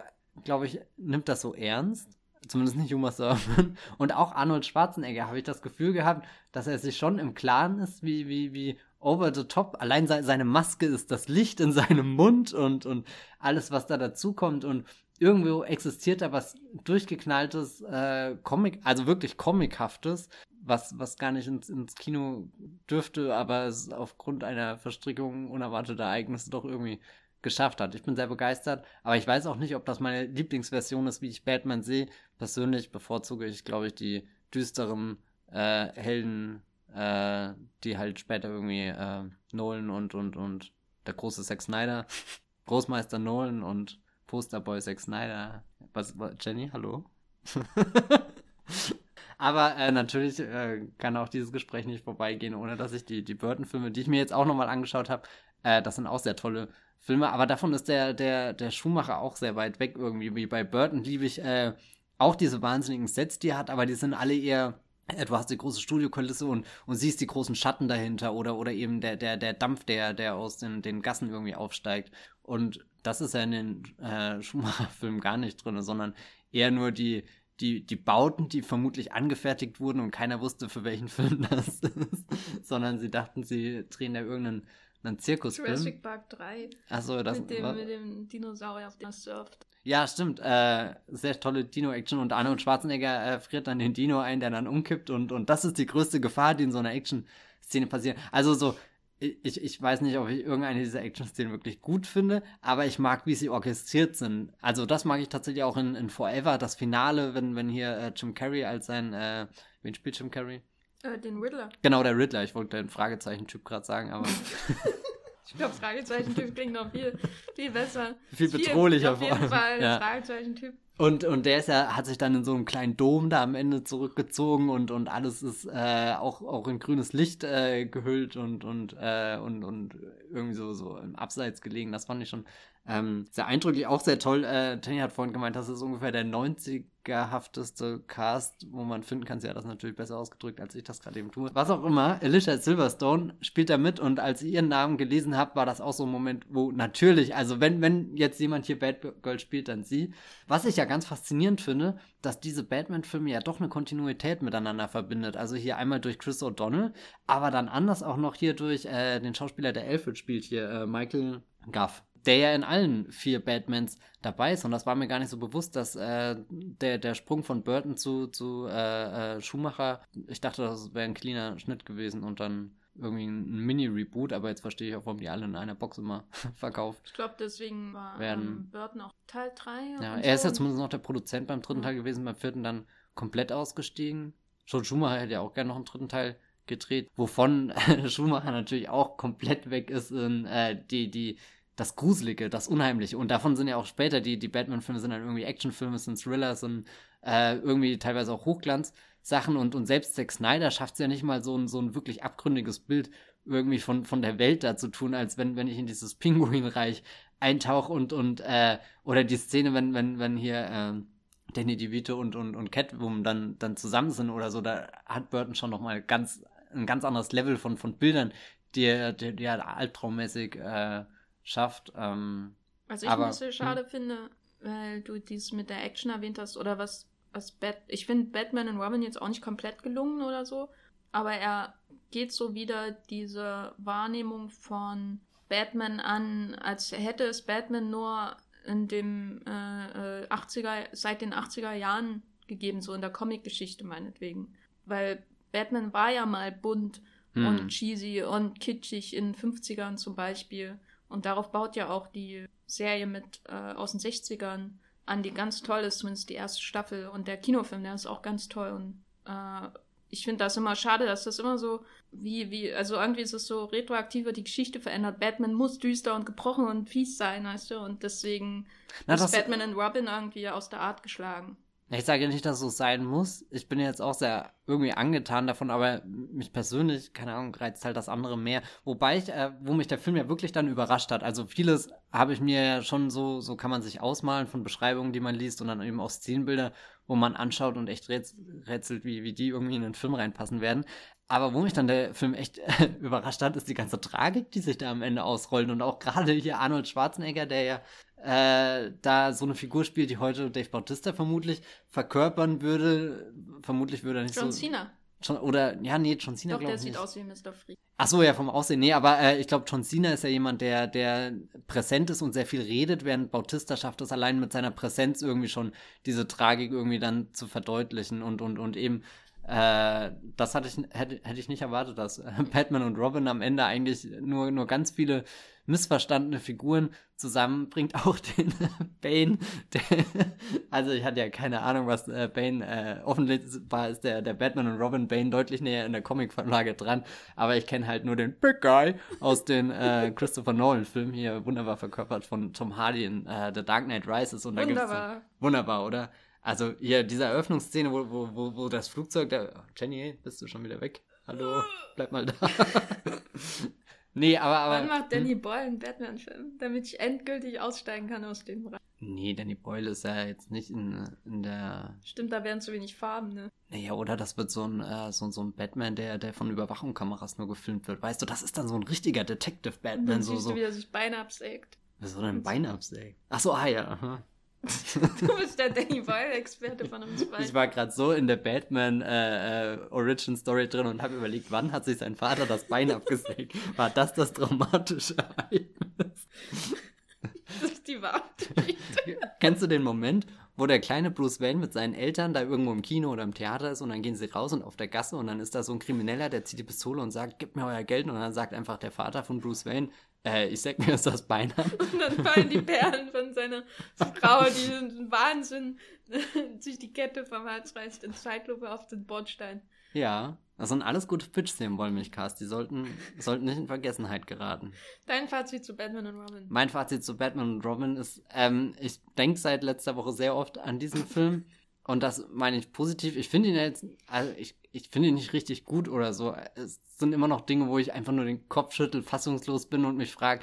glaube ich, nimmt das so ernst. Zumindest nicht Uma Thurman. (laughs) Und auch Arnold Schwarzenegger habe ich das Gefühl gehabt, dass er sich schon im Klaren ist, wie, wie, wie over the top. Allein seine Maske ist das Licht in seinem Mund und, und alles, was da dazukommt. Und irgendwo existiert da was durchgeknalltes, äh, Comic, also wirklich Comichaftes, was, was gar nicht ins, ins Kino dürfte, aber es aufgrund einer Verstrickung unerwarteter Ereignisse doch irgendwie geschafft hat. Ich bin sehr begeistert, aber ich weiß auch nicht, ob das meine Lieblingsversion ist, wie ich Batman sehe. Persönlich bevorzuge ich, glaube ich, die düsteren äh, Helden äh, die halt später irgendwie äh, Nolan und, und, und der große Zack Snyder, (laughs) Großmeister Nolan und Posterboy Zack Snyder. Was, was Jenny, hallo? (laughs) Aber äh, natürlich äh, kann auch dieses Gespräch nicht vorbeigehen, ohne dass ich die, die Burton-Filme, die ich mir jetzt auch nochmal angeschaut habe, äh, das sind auch sehr tolle Filme. Aber davon ist der, der, der Schuhmacher auch sehr weit weg irgendwie. Wie bei Burton liebe ich äh, auch diese wahnsinnigen Sets, die er hat, aber die sind alle eher du hast die große Studiokulisse und, und siehst die großen Schatten dahinter oder, oder eben der, der, der Dampf, der, der aus den, den Gassen irgendwie aufsteigt. Und das ist ja in den äh, Schumacher-Filmen gar nicht drin, sondern eher nur die, die, die Bauten, die vermutlich angefertigt wurden und keiner wusste, für welchen (laughs) Film das ist, sondern sie dachten, sie drehen da irgendeinen einen Zirkusfilm. Jurassic Park 3. Achso, das mit dem, mit dem Dinosaurier, auf dem er surft. Ja, stimmt. Äh, sehr tolle Dino-Action und Arnold Schwarzenegger äh, friert dann den Dino ein, der dann umkippt und, und das ist die größte Gefahr, die in so einer Action-Szene passiert. Also so, ich, ich weiß nicht, ob ich irgendeine dieser Action-Szenen wirklich gut finde, aber ich mag, wie sie orchestriert sind. Also das mag ich tatsächlich auch in, in Forever, das Finale, wenn, wenn hier äh, Jim Carrey als sein, äh, wen spielt Jim Carrey? Äh, den Riddler. Genau, der Riddler. Ich wollte den Fragezeichen-Typ gerade sagen, aber... (laughs) Ich glaube, Fragezeichen-Typ klingt noch viel, viel besser. Viel bedrohlicher vor allem. Auf jeden Fall, ja. Fragezeichen-Typ. Und, und der ist ja, hat sich dann in so einem kleinen Dom da am Ende zurückgezogen und, und alles ist äh, auch, auch in grünes Licht äh, gehüllt und, und, äh, und, und irgendwie so, so im Abseits gelegen. Das fand ich schon ähm, sehr eindrücklich, auch sehr toll. Äh, Tenny hat vorhin gemeint, das ist ungefähr der 90er-hafteste Cast, wo man finden kann. Sie hat das natürlich besser ausgedrückt, als ich das gerade eben tue. Was auch immer, Alicia Silverstone spielt da mit und als ich ihren Namen gelesen habe, war das auch so ein Moment, wo natürlich, also wenn, wenn jetzt jemand hier Bad Girl spielt, dann sie. Was ich ja ganz faszinierend finde, dass diese Batman-Filme ja doch eine Kontinuität miteinander verbindet. Also hier einmal durch Chris O'Donnell, aber dann anders auch noch hier durch äh, den Schauspieler, der Alfred spielt hier, äh, Michael Guff der ja in allen vier Batmans dabei ist. Und das war mir gar nicht so bewusst, dass äh, der, der Sprung von Burton zu, zu äh, äh, Schumacher, ich dachte, das wäre ein cleaner Schnitt gewesen und dann irgendwie ein Mini-Reboot, aber jetzt verstehe ich auch, warum die alle in einer Box immer (laughs) verkauft Ich glaube, deswegen war ähm, Burton auch Teil 3. Ja, er so. ist ja zumindest noch der Produzent beim dritten ja. Teil gewesen, beim vierten dann komplett ausgestiegen. Schon Schumacher hätte ja auch gerne noch einen dritten Teil gedreht, wovon (laughs) Schumacher natürlich auch komplett weg ist in äh, die, die das Gruselige, das Unheimliche. Und davon sind ja auch später die, die Batman-Filme sind dann irgendwie Actionfilme, sind Thriller, sind äh, irgendwie teilweise auch Hochglanz-Sachen. Und, und selbst Zack Snyder schafft es ja nicht mal so ein, so ein wirklich abgründiges Bild irgendwie von, von der Welt da zu tun, als wenn, wenn ich in dieses Pinguinreich eintauche und, und äh, oder die Szene, wenn, wenn, wenn hier äh, Danny DeVito und, und, und Catwoman dann, dann zusammen sind oder so, da hat Burton schon nochmal ganz, ein ganz anderes Level von, von Bildern, die, die, die halt albtraummäßig äh, schafft. Ähm, was ich aber, ein bisschen hm. schade finde, weil du dies mit der Action erwähnt hast oder was, was Bat ich finde Batman und Robin jetzt auch nicht komplett gelungen oder so, aber er geht so wieder diese Wahrnehmung von Batman an, als hätte es Batman nur in dem äh, 80er, äh, seit den 80er Jahren gegeben, so in der Comic-Geschichte meinetwegen. Weil Batman war ja mal bunt hm. und cheesy und kitschig in den 50ern zum Beispiel. Und darauf baut ja auch die Serie mit äh, aus den 60ern an, die ganz toll ist, zumindest die erste Staffel. Und der Kinofilm, der ist auch ganz toll. Und äh, ich finde das immer schade, dass das immer so, wie, wie, also irgendwie ist es so retroaktiver die Geschichte verändert. Batman muss düster und gebrochen und fies sein, weißt du? Und deswegen Na, ist Batman und Robin irgendwie aus der Art geschlagen. Ich sage nicht, dass es so sein muss. Ich bin jetzt auch sehr irgendwie angetan davon, aber mich persönlich, keine Ahnung, reizt halt das andere mehr. Wobei ich, äh, wo mich der Film ja wirklich dann überrascht hat. Also vieles habe ich mir ja schon so, so kann man sich ausmalen von Beschreibungen, die man liest und dann eben auch Szenenbilder, wo man anschaut und echt rätselt, wie, wie die irgendwie in den Film reinpassen werden. Aber wo mich dann der Film echt (laughs) überrascht hat, ist die ganze Tragik, die sich da am Ende ausrollt. Und auch gerade hier Arnold Schwarzenegger, der ja äh, da so eine Figur spielt, die heute Dave Bautista vermutlich verkörpern würde. Vermutlich würde er nicht John so. John Cena. John, oder, ja, nee, John Cena, glaube ich. Der sieht aus wie Mr. Freak. Ach so, ja, vom Aussehen. Nee, aber äh, ich glaube, John Cena ist ja jemand, der, der präsent ist und sehr viel redet, während Bautista schafft es allein mit seiner Präsenz irgendwie schon diese Tragik irgendwie dann zu verdeutlichen und, und, und eben äh, das hatte ich, hätte, hätte ich nicht erwartet, dass äh, Batman und Robin am Ende eigentlich nur, nur ganz viele missverstandene Figuren zusammenbringt. Auch den Bane. Der, also ich hatte ja keine Ahnung, was äh, Bane, äh, offensichtlich ist der, der Batman und Robin Bane deutlich näher in der Comicverlage dran. Aber ich kenne halt nur den Big Guy aus den äh, Christopher Nolan-Filmen hier, wunderbar verkörpert von Tom Hardy in äh, The Dark Knight Rises. Und wunderbar. Da wunderbar, oder? Also hier, diese Eröffnungsszene, wo, wo, wo, wo das Flugzeug, der, oh, Jenny, bist du schon wieder weg? Hallo, bleib mal da. (laughs) nee, aber, aber. Wann macht Danny hm? Boyle einen Batman-Film, damit ich endgültig aussteigen kann aus dem Bereich? Nee, Danny Boyle ist ja jetzt nicht in, in der. Stimmt, da wären zu wenig Farben, ne? Naja, oder das wird so ein, äh, so, so ein Batman, der, der von Überwachungskameras nur gefilmt wird. Weißt du, das ist dann so ein richtiger Detective Batman. Und dann so, siehst so. du, wie er sich Beine absägt. Wieso denn Beine absägt? Achso, ah ja. Aha. Du bist der Danny Boyle-Experte von uns beiden. Ich war gerade so in der Batman äh, äh, Origin Story drin und habe überlegt, wann hat sich sein Vater das Bein abgesägt? War das das traumatische Ereignis? Das ist die Wahrheit. Kennst du den Moment, wo der kleine Bruce Wayne mit seinen Eltern da irgendwo im Kino oder im Theater ist und dann gehen sie raus und auf der Gasse und dann ist da so ein Krimineller, der zieht die Pistole und sagt, gib mir euer Geld und dann sagt einfach der Vater von Bruce Wayne, äh, ich sag mir jetzt das Bein ab. (laughs) Und dann fallen die Perlen von seiner Frau, die sind Wahnsinn, (laughs) sich die Kette vom Hals reißt in Zeitlupe auf den Bordstein. Ja, das sind alles gute Pitches im Wollmilchcast. Die sollten, sollten nicht in Vergessenheit geraten. Dein Fazit zu Batman und Robin? Mein Fazit zu Batman und Robin ist, ähm, ich denke seit letzter Woche sehr oft an diesen Film. Und das meine ich positiv. Ich finde ihn jetzt, also ich, ich finde ihn nicht richtig gut oder so. Es sind immer noch Dinge, wo ich einfach nur den Kopf schüttel, fassungslos bin und mich frage,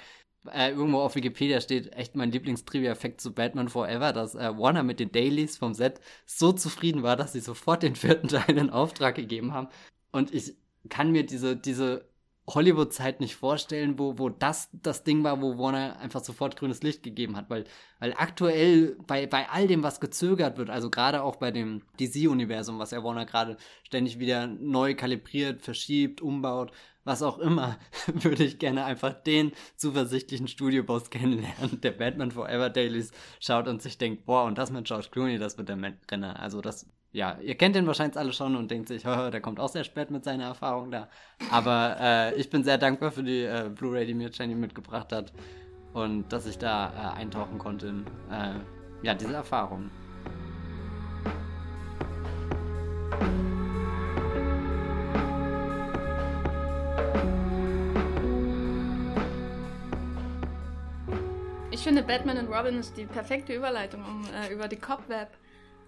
äh, irgendwo auf Wikipedia steht echt mein Lieblingstrivia-Effekt zu Batman Forever, dass äh, Warner mit den Dailies vom Set so zufrieden war, dass sie sofort den vierten Teil in Auftrag gegeben haben. Und ich kann mir diese, diese Hollywood-Zeit nicht vorstellen, wo, wo das das Ding war, wo Warner einfach sofort grünes Licht gegeben hat, weil, weil aktuell bei, bei all dem, was gezögert wird, also gerade auch bei dem DC-Universum, was ja Warner gerade ständig wieder neu kalibriert, verschiebt, umbaut, was auch immer, (laughs) würde ich gerne einfach den zuversichtlichen Studioboss kennenlernen, der Batman Forever Dailies schaut und sich denkt, boah, und das mit George Clooney, das wird der Renner. Also das ja, ihr kennt den wahrscheinlich alle schon und denkt sich, (laughs) der kommt auch sehr spät mit seiner Erfahrung da. Aber äh, ich bin sehr dankbar für die äh, Blu-ray, die mir Jenny mitgebracht hat und dass ich da äh, eintauchen konnte in äh, ja, diese Erfahrung. Ich finde, Batman und Robin ist die perfekte Überleitung, um äh, über die Cobweb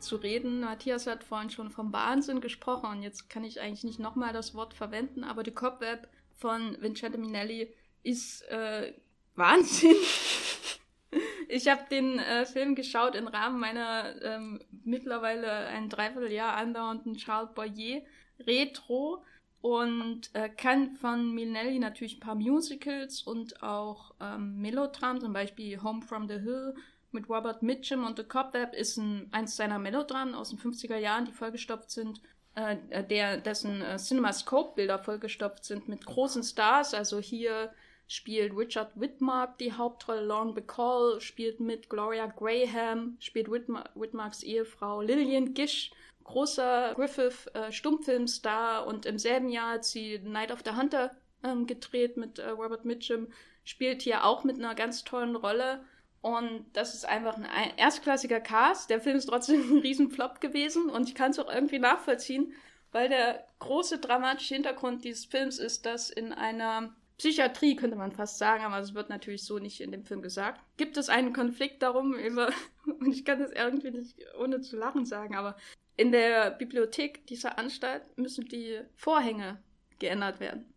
zu reden. Matthias hat vorhin schon vom Wahnsinn gesprochen und jetzt kann ich eigentlich nicht nochmal das Wort verwenden, aber die Cobweb von Vincenzo Minelli ist äh, Wahnsinn. (laughs) ich habe den äh, Film geschaut im Rahmen meiner ähm, mittlerweile ein Dreivierteljahr andauernden Charles Boyer Retro und äh, kann von Minelli natürlich ein paar Musicals und auch ähm, Melodramen, zum Beispiel Home from the Hill mit Robert Mitchum und The Cobweb ist ein, eins seiner Melodramen aus den 50er Jahren, die vollgestopft sind. äh, der, dessen äh, CinemaScope-Bilder vollgestopft sind mit großen Stars. Also hier spielt Richard Whitmark die Hauptrolle, Lauren Bacall spielt mit, Gloria Graham spielt Whitmar Whitmarks Ehefrau, Lillian Gish, großer Griffith-Stummfilmstar äh, und im selben Jahr hat sie Night of the Hunter ähm, gedreht mit äh, Robert Mitchum, spielt hier auch mit einer ganz tollen Rolle. Und das ist einfach ein erstklassiger Cast. Der Film ist trotzdem (laughs) ein Riesenflop gewesen und ich kann es auch irgendwie nachvollziehen, weil der große dramatische Hintergrund dieses Films ist, dass in einer Psychiatrie, könnte man fast sagen, aber es wird natürlich so nicht in dem Film gesagt. Gibt es einen Konflikt darum über, (laughs) und ich kann das irgendwie nicht ohne zu lachen sagen, aber in der Bibliothek dieser Anstalt müssen die Vorhänge geändert werden.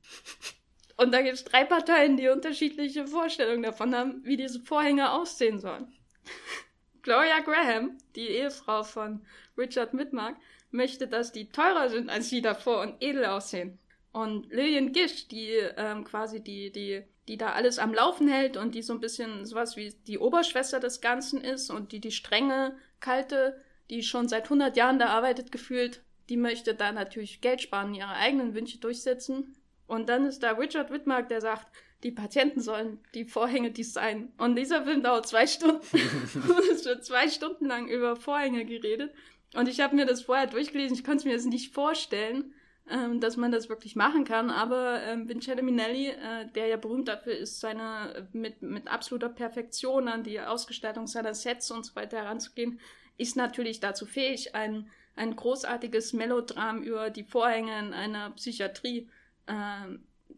Und da gibt es drei Parteien, die unterschiedliche Vorstellungen davon haben, wie diese Vorhänge aussehen sollen. (laughs) Gloria Graham, die Ehefrau von Richard Midmark, möchte, dass die teurer sind als die davor und edel aussehen. Und Lillian Gish, die ähm, quasi die, die, die da alles am Laufen hält und die so ein bisschen sowas wie die Oberschwester des Ganzen ist und die die strenge, kalte, die schon seit 100 Jahren da arbeitet, gefühlt, die möchte da natürlich Geld sparen, ihre eigenen Wünsche durchsetzen. Und dann ist da Richard Whitmark, der sagt, die Patienten sollen die Vorhänge designen. Und dieser Film dauert zwei Stunden. (laughs) es wird zwei Stunden lang über Vorhänge geredet. Und ich habe mir das vorher durchgelesen, ich konnte es mir jetzt nicht vorstellen ähm, dass man das wirklich machen kann. Aber ähm, Vincenzo Minelli, äh, der ja berühmt dafür ist, seine mit, mit absoluter Perfektion an die Ausgestaltung seiner Sets und so weiter heranzugehen, ist natürlich dazu fähig, ein, ein großartiges Melodram über die Vorhänge in einer Psychiatrie äh,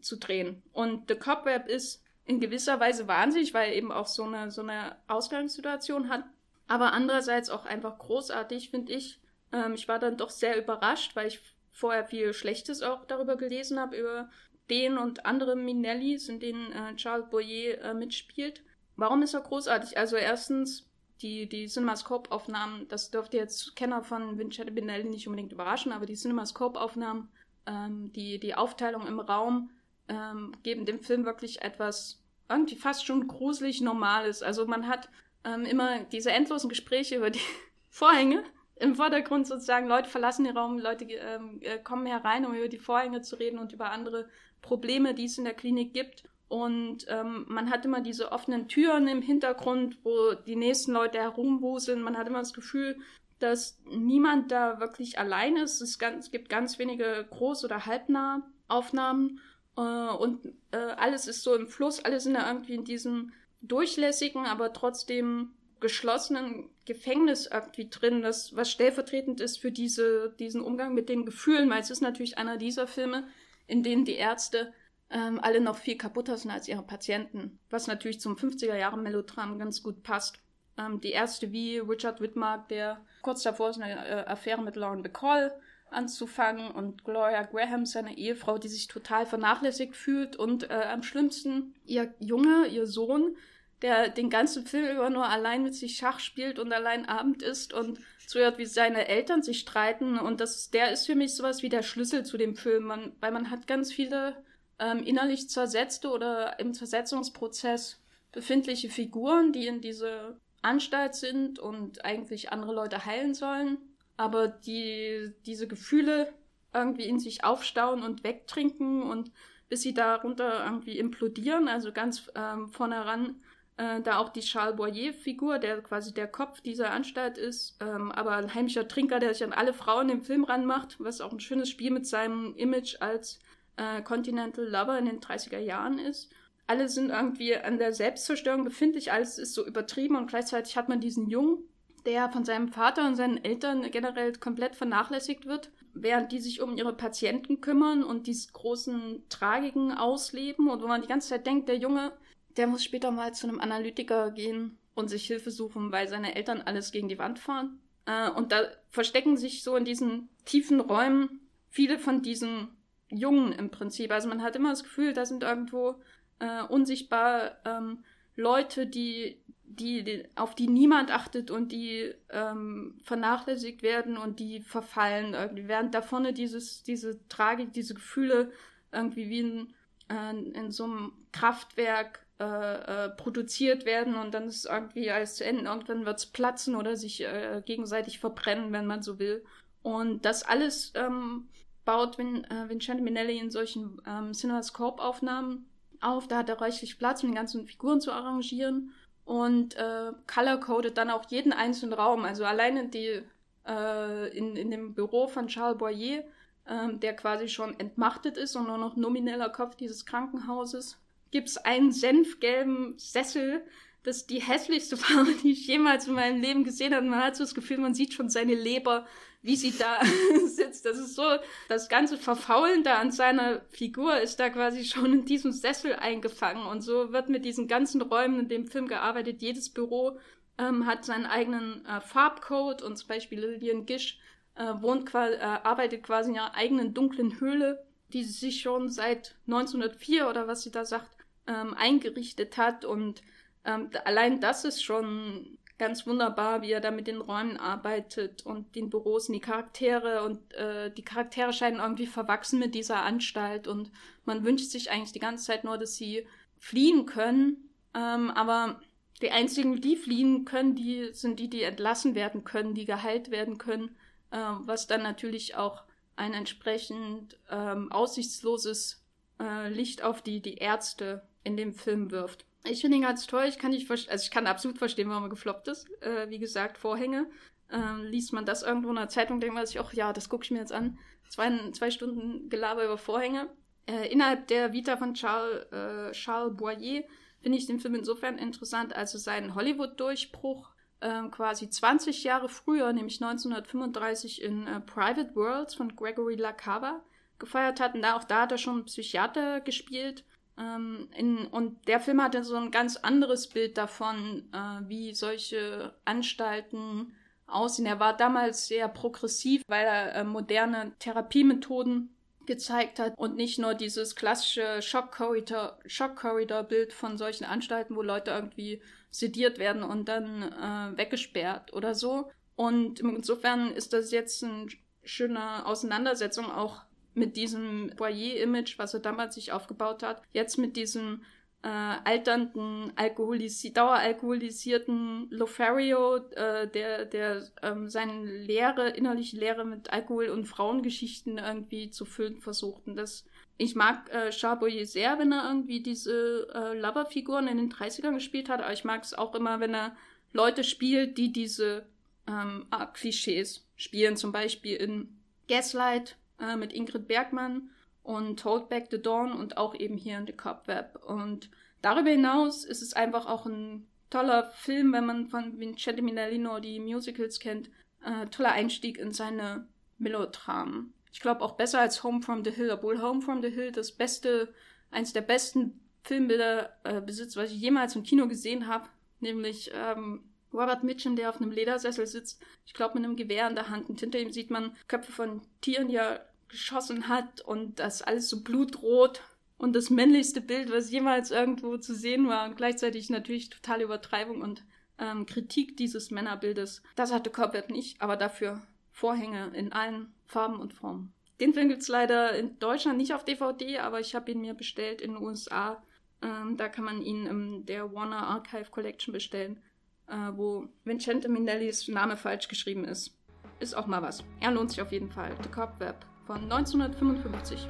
zu drehen. Und The Cobweb ist in gewisser Weise wahnsinnig, weil er eben auch so eine, so eine Ausgangssituation hat. Aber andererseits auch einfach großartig, finde ich. Ähm, ich war dann doch sehr überrascht, weil ich vorher viel Schlechtes auch darüber gelesen habe, über den und andere Minellis, in denen äh, Charles Boyer äh, mitspielt. Warum ist er großartig? Also erstens, die, die CinemaScope-Aufnahmen, das dürfte jetzt Kenner von Vincenzo Minelli nicht unbedingt überraschen, aber die CinemaScope-Aufnahmen, ähm, die, die Aufteilung im Raum, ähm, geben dem Film wirklich etwas irgendwie fast schon gruselig Normales. Also man hat ähm, immer diese endlosen Gespräche über die (laughs) Vorhänge im Vordergrund sozusagen, Leute verlassen den Raum, Leute ähm, äh, kommen herein, um über die Vorhänge zu reden und über andere Probleme, die es in der Klinik gibt. Und ähm, man hat immer diese offenen Türen im Hintergrund, wo die nächsten Leute herumwuseln. Man hat immer das Gefühl, dass niemand da wirklich allein ist. Es, ganz, es gibt ganz wenige Groß- oder halbnahe Aufnahmen. Äh, und äh, alles ist so im Fluss, alle sind da irgendwie in diesem durchlässigen, aber trotzdem geschlossenen Gefängnis irgendwie drin, das, was stellvertretend ist für diese, diesen Umgang mit den Gefühlen, weil es ist natürlich einer dieser Filme, in denen die Ärzte ähm, alle noch viel kaputter sind als ihre Patienten, was natürlich zum 50er-Jahre-Melodram ganz gut passt. Ähm, die Ärzte wie Richard Whitmark, der kurz davor ist, eine äh, Affäre mit Lauren Bacall anzufangen und Gloria Graham, seine Ehefrau, die sich total vernachlässigt fühlt und äh, am schlimmsten ihr Junge, ihr Sohn, der den ganzen Film über nur allein mit sich Schach spielt und allein Abend isst und zuhört, wie seine Eltern sich streiten. Und das, der ist für mich sowas wie der Schlüssel zu dem Film, man, weil man hat ganz viele ähm, innerlich zersetzte oder im Zersetzungsprozess befindliche Figuren, die in diese Anstalt sind und eigentlich andere Leute heilen sollen, aber die diese Gefühle irgendwie in sich aufstauen und wegtrinken und bis sie darunter irgendwie implodieren, also ganz ähm, vorne ran äh, da auch die Charles Boyer-Figur, der quasi der Kopf dieser Anstalt ist, ähm, aber ein heimischer Trinker, der sich an alle Frauen im Film ranmacht, was auch ein schönes Spiel mit seinem Image als äh, Continental Lover in den 30er Jahren ist. Alle sind irgendwie an der Selbstzerstörung befindlich, alles ist so übertrieben und gleichzeitig hat man diesen Jungen, der von seinem Vater und seinen Eltern generell komplett vernachlässigt wird, während die sich um ihre Patienten kümmern und diese großen Tragiken ausleben und wo man die ganze Zeit denkt, der Junge der muss später mal zu einem Analytiker gehen und sich Hilfe suchen, weil seine Eltern alles gegen die Wand fahren. Äh, und da verstecken sich so in diesen tiefen Räumen viele von diesen Jungen im Prinzip. Also man hat immer das Gefühl, da sind irgendwo äh, unsichtbar ähm, Leute, die, die, die, auf die niemand achtet und die ähm, vernachlässigt werden und die verfallen irgendwie. Während da vorne dieses, diese Tragik, diese Gefühle irgendwie wie in, äh, in so einem Kraftwerk äh, äh, produziert werden und dann ist irgendwie alles zu Ende. Irgendwann wird es platzen oder sich äh, gegenseitig verbrennen, wenn man so will. Und das alles ähm, baut Vin, äh, Vincente Minelli in solchen ähm, CinemaScope-Aufnahmen auf. Da hat er reichlich Platz, um die ganzen Figuren zu arrangieren. Und äh, color-codet dann auch jeden einzelnen Raum. Also alleine die äh, in, in dem Büro von Charles Boyer, äh, der quasi schon entmachtet ist und nur noch nomineller Kopf dieses Krankenhauses, gibt es einen senfgelben Sessel, das ist die hässlichste (laughs) Farbe, die ich jemals in meinem Leben gesehen habe. Man hat so das Gefühl, man sieht schon seine Leber, wie sie da (laughs) sitzt. Das ist so, das ganze Verfaulen da an seiner Figur ist da quasi schon in diesem Sessel eingefangen. Und so wird mit diesen ganzen Räumen in dem Film gearbeitet. Jedes Büro ähm, hat seinen eigenen äh, Farbcode und zum Beispiel Lillian Gish äh, wohnt quasi, äh, arbeitet quasi in ihrer eigenen dunklen Höhle, die sie sich schon seit 1904 oder was sie da sagt, ähm, eingerichtet hat und ähm, allein das ist schon ganz wunderbar, wie er da mit den Räumen arbeitet und den Büros und die Charaktere und äh, die Charaktere scheinen irgendwie verwachsen mit dieser Anstalt und man wünscht sich eigentlich die ganze Zeit nur, dass sie fliehen können, ähm, aber die einzigen, die fliehen können, die sind die, die entlassen werden können, die geheilt werden können, äh, was dann natürlich auch ein entsprechend ähm, aussichtsloses äh, Licht auf die, die Ärzte in dem Film wirft. Ich finde ihn ganz toll. Ich kann nicht also ich kann absolut verstehen, warum er gefloppt ist. Äh, wie gesagt, Vorhänge. Ähm, liest man das irgendwo in der Zeitung, denkt man sich auch, ja, das gucke ich mir jetzt an. Zwei, zwei Stunden Gelaber über Vorhänge. Äh, innerhalb der Vita von Charles, äh, Charles Boyer finde ich den Film insofern interessant, als er seinen Hollywood-Durchbruch ähm, quasi 20 Jahre früher, nämlich 1935 in äh, Private Worlds von Gregory LaCava gefeiert hat. Und da auch da hat er schon Psychiater gespielt ähm, in, und der Film hatte so ein ganz anderes Bild davon, äh, wie solche Anstalten aussehen. Er war damals sehr progressiv, weil er äh, moderne Therapiemethoden gezeigt hat und nicht nur dieses klassische Schock-Corridor-Bild von solchen Anstalten, wo Leute irgendwie sediert werden und dann äh, weggesperrt oder so. Und insofern ist das jetzt eine schöne Auseinandersetzung auch mit diesem Boyer-Image, was er damals sich aufgebaut hat, jetzt mit diesem äh, alternden, alkoholisi daueralkoholisierten Lothario, äh, der, der ähm, seine Lehre, innerliche Lehre mit Alkohol und Frauengeschichten irgendwie zu füllen versucht. Und das, ich mag äh, Charles sehr, wenn er irgendwie diese äh, Loverfiguren in den 30ern gespielt hat, aber ich mag es auch immer, wenn er Leute spielt, die diese ähm, Klischees spielen, zum Beispiel in Gaslight äh, mit Ingrid Bergmann und Hold Back the Dawn und auch eben hier in The Cobweb. Und darüber hinaus ist es einfach auch ein toller Film, wenn man von Vincente Minellino die Musicals kennt. Äh, toller Einstieg in seine Melodramen. Ich glaube auch besser als Home from the Hill, obwohl Home from the Hill das beste, eins der besten Filmbilder äh, besitzt, was ich jemals im Kino gesehen habe. Nämlich ähm, Robert Mitchum, der auf einem Ledersessel sitzt, ich glaube mit einem Gewehr in der Hand. Und hinter ihm sieht man Köpfe von Tieren, die er geschossen hat und das alles so blutrot und das männlichste Bild, was jemals irgendwo zu sehen war. Und gleichzeitig natürlich totale Übertreibung und ähm, Kritik dieses Männerbildes. Das hatte Corbett nicht, aber dafür Vorhänge in allen Farben und Formen. Den Film gibt's leider in Deutschland nicht auf DVD, aber ich habe ihn mir bestellt in den USA. Ähm, da kann man ihn in der Warner Archive Collection bestellen äh, wo Vincente Minellis Name falsch geschrieben ist. Ist auch mal was. Er lohnt sich auf jeden Fall. The Cobweb von 1955.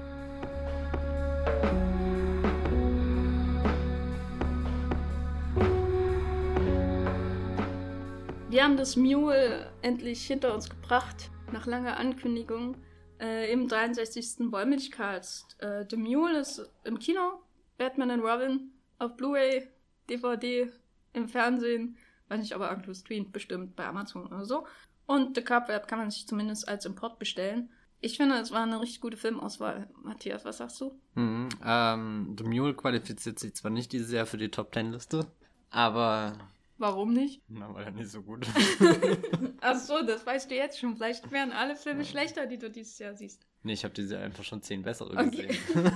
Wir haben das Mule endlich hinter uns gebracht, nach langer Ankündigung, äh, im 63. Wollmilchcast. Äh, The Mule ist im Kino, Batman and Robin auf Blu-ray, DVD, im Fernsehen Weiß nicht, aber irgendwo streamt bestimmt bei Amazon oder so. Und The Cupweb kann man sich zumindest als Import bestellen. Ich finde, es war eine richtig gute Filmauswahl. Matthias, was sagst du? Mhm, ähm, The Mule qualifiziert sich zwar nicht dieses Jahr für die Top Ten Liste, aber. Warum nicht? Na, weil er nicht so gut. (laughs) Ach so, das weißt du jetzt schon. Vielleicht wären alle Filme ja. schlechter, die du dieses Jahr siehst. Nee, ich habe dieses Jahr einfach schon zehn bessere okay. gesehen.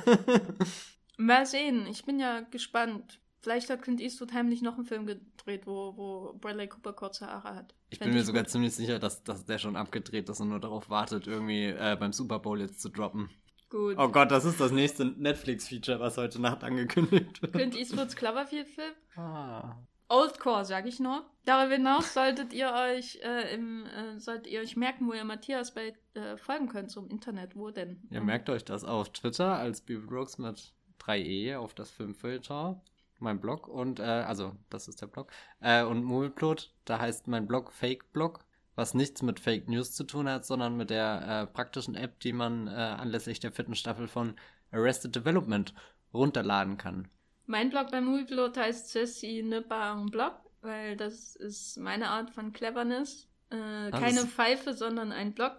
(laughs) Mal sehen. Ich bin ja gespannt. Vielleicht hat Clint Eastwood heimlich noch einen Film gedreht, wo, wo Bradley Cooper kurze Haare hat. Ich bin mir sogar gut. ziemlich sicher, dass, dass der schon abgedreht ist und nur darauf wartet, irgendwie äh, beim Super Bowl jetzt zu droppen. Gut. Oh Gott, das ist das nächste Netflix-Feature, was heute Nacht angekündigt wird. Clint Eastwoods Cloverfield-Film? Ah. Oldcore, sag ich nur. Darüber hinaus solltet ihr euch äh, im, äh, solltet ihr euch merken, wo ihr Matthias bei äh, folgen könnt zum Internet. Wo denn? Ihr merkt euch das auf Twitter als Bibelbrooks mit 3e auf das Filmfilter, mein Blog und äh, also das ist der Blog äh, und Movieplot, da heißt mein Blog Fake Blog, was nichts mit Fake News zu tun hat, sondern mit der äh, praktischen App, die man äh, anlässlich der vierten Staffel von Arrested Development runterladen kann. Mein Blog beim Movieplot heißt Ceci un Blog, weil das ist meine Art von Cleverness. Äh, keine Pfeife, sondern ein Blog.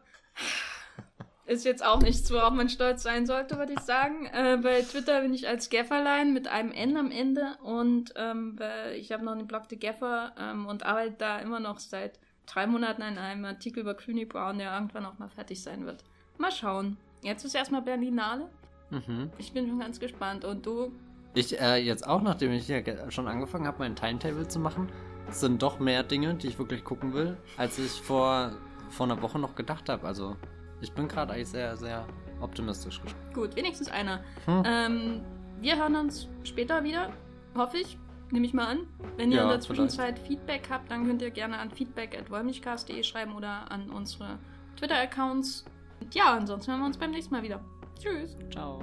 Ist jetzt auch nichts, worauf man stolz sein sollte, würde ich sagen. Äh, bei Twitter bin ich als Gafferlein mit einem N am Ende und ähm, ich habe noch einen Blog The Gaffer ähm, und arbeite da immer noch seit drei Monaten an einem Artikel über Clooney Brown, der irgendwann auch mal fertig sein wird. Mal schauen. Jetzt ist erstmal Berlinale. Mhm. Ich bin schon ganz gespannt. Und du? Ich äh, jetzt auch, nachdem ich ja schon angefangen habe, mein Timetable zu machen, sind doch mehr Dinge, die ich wirklich gucken will, als ich vor, vor einer Woche noch gedacht habe. Also ich bin gerade eigentlich sehr, sehr optimistisch. Gut, wenigstens einer. Hm. Ähm, wir hören uns später wieder, hoffe ich. Nehme ich mal an. Wenn ihr ja, in der Zwischenzeit vielleicht. Feedback habt, dann könnt ihr gerne an feedback.wollmichcast.de schreiben oder an unsere Twitter-Accounts. Ja, ansonsten hören wir uns beim nächsten Mal wieder. Tschüss. Ciao.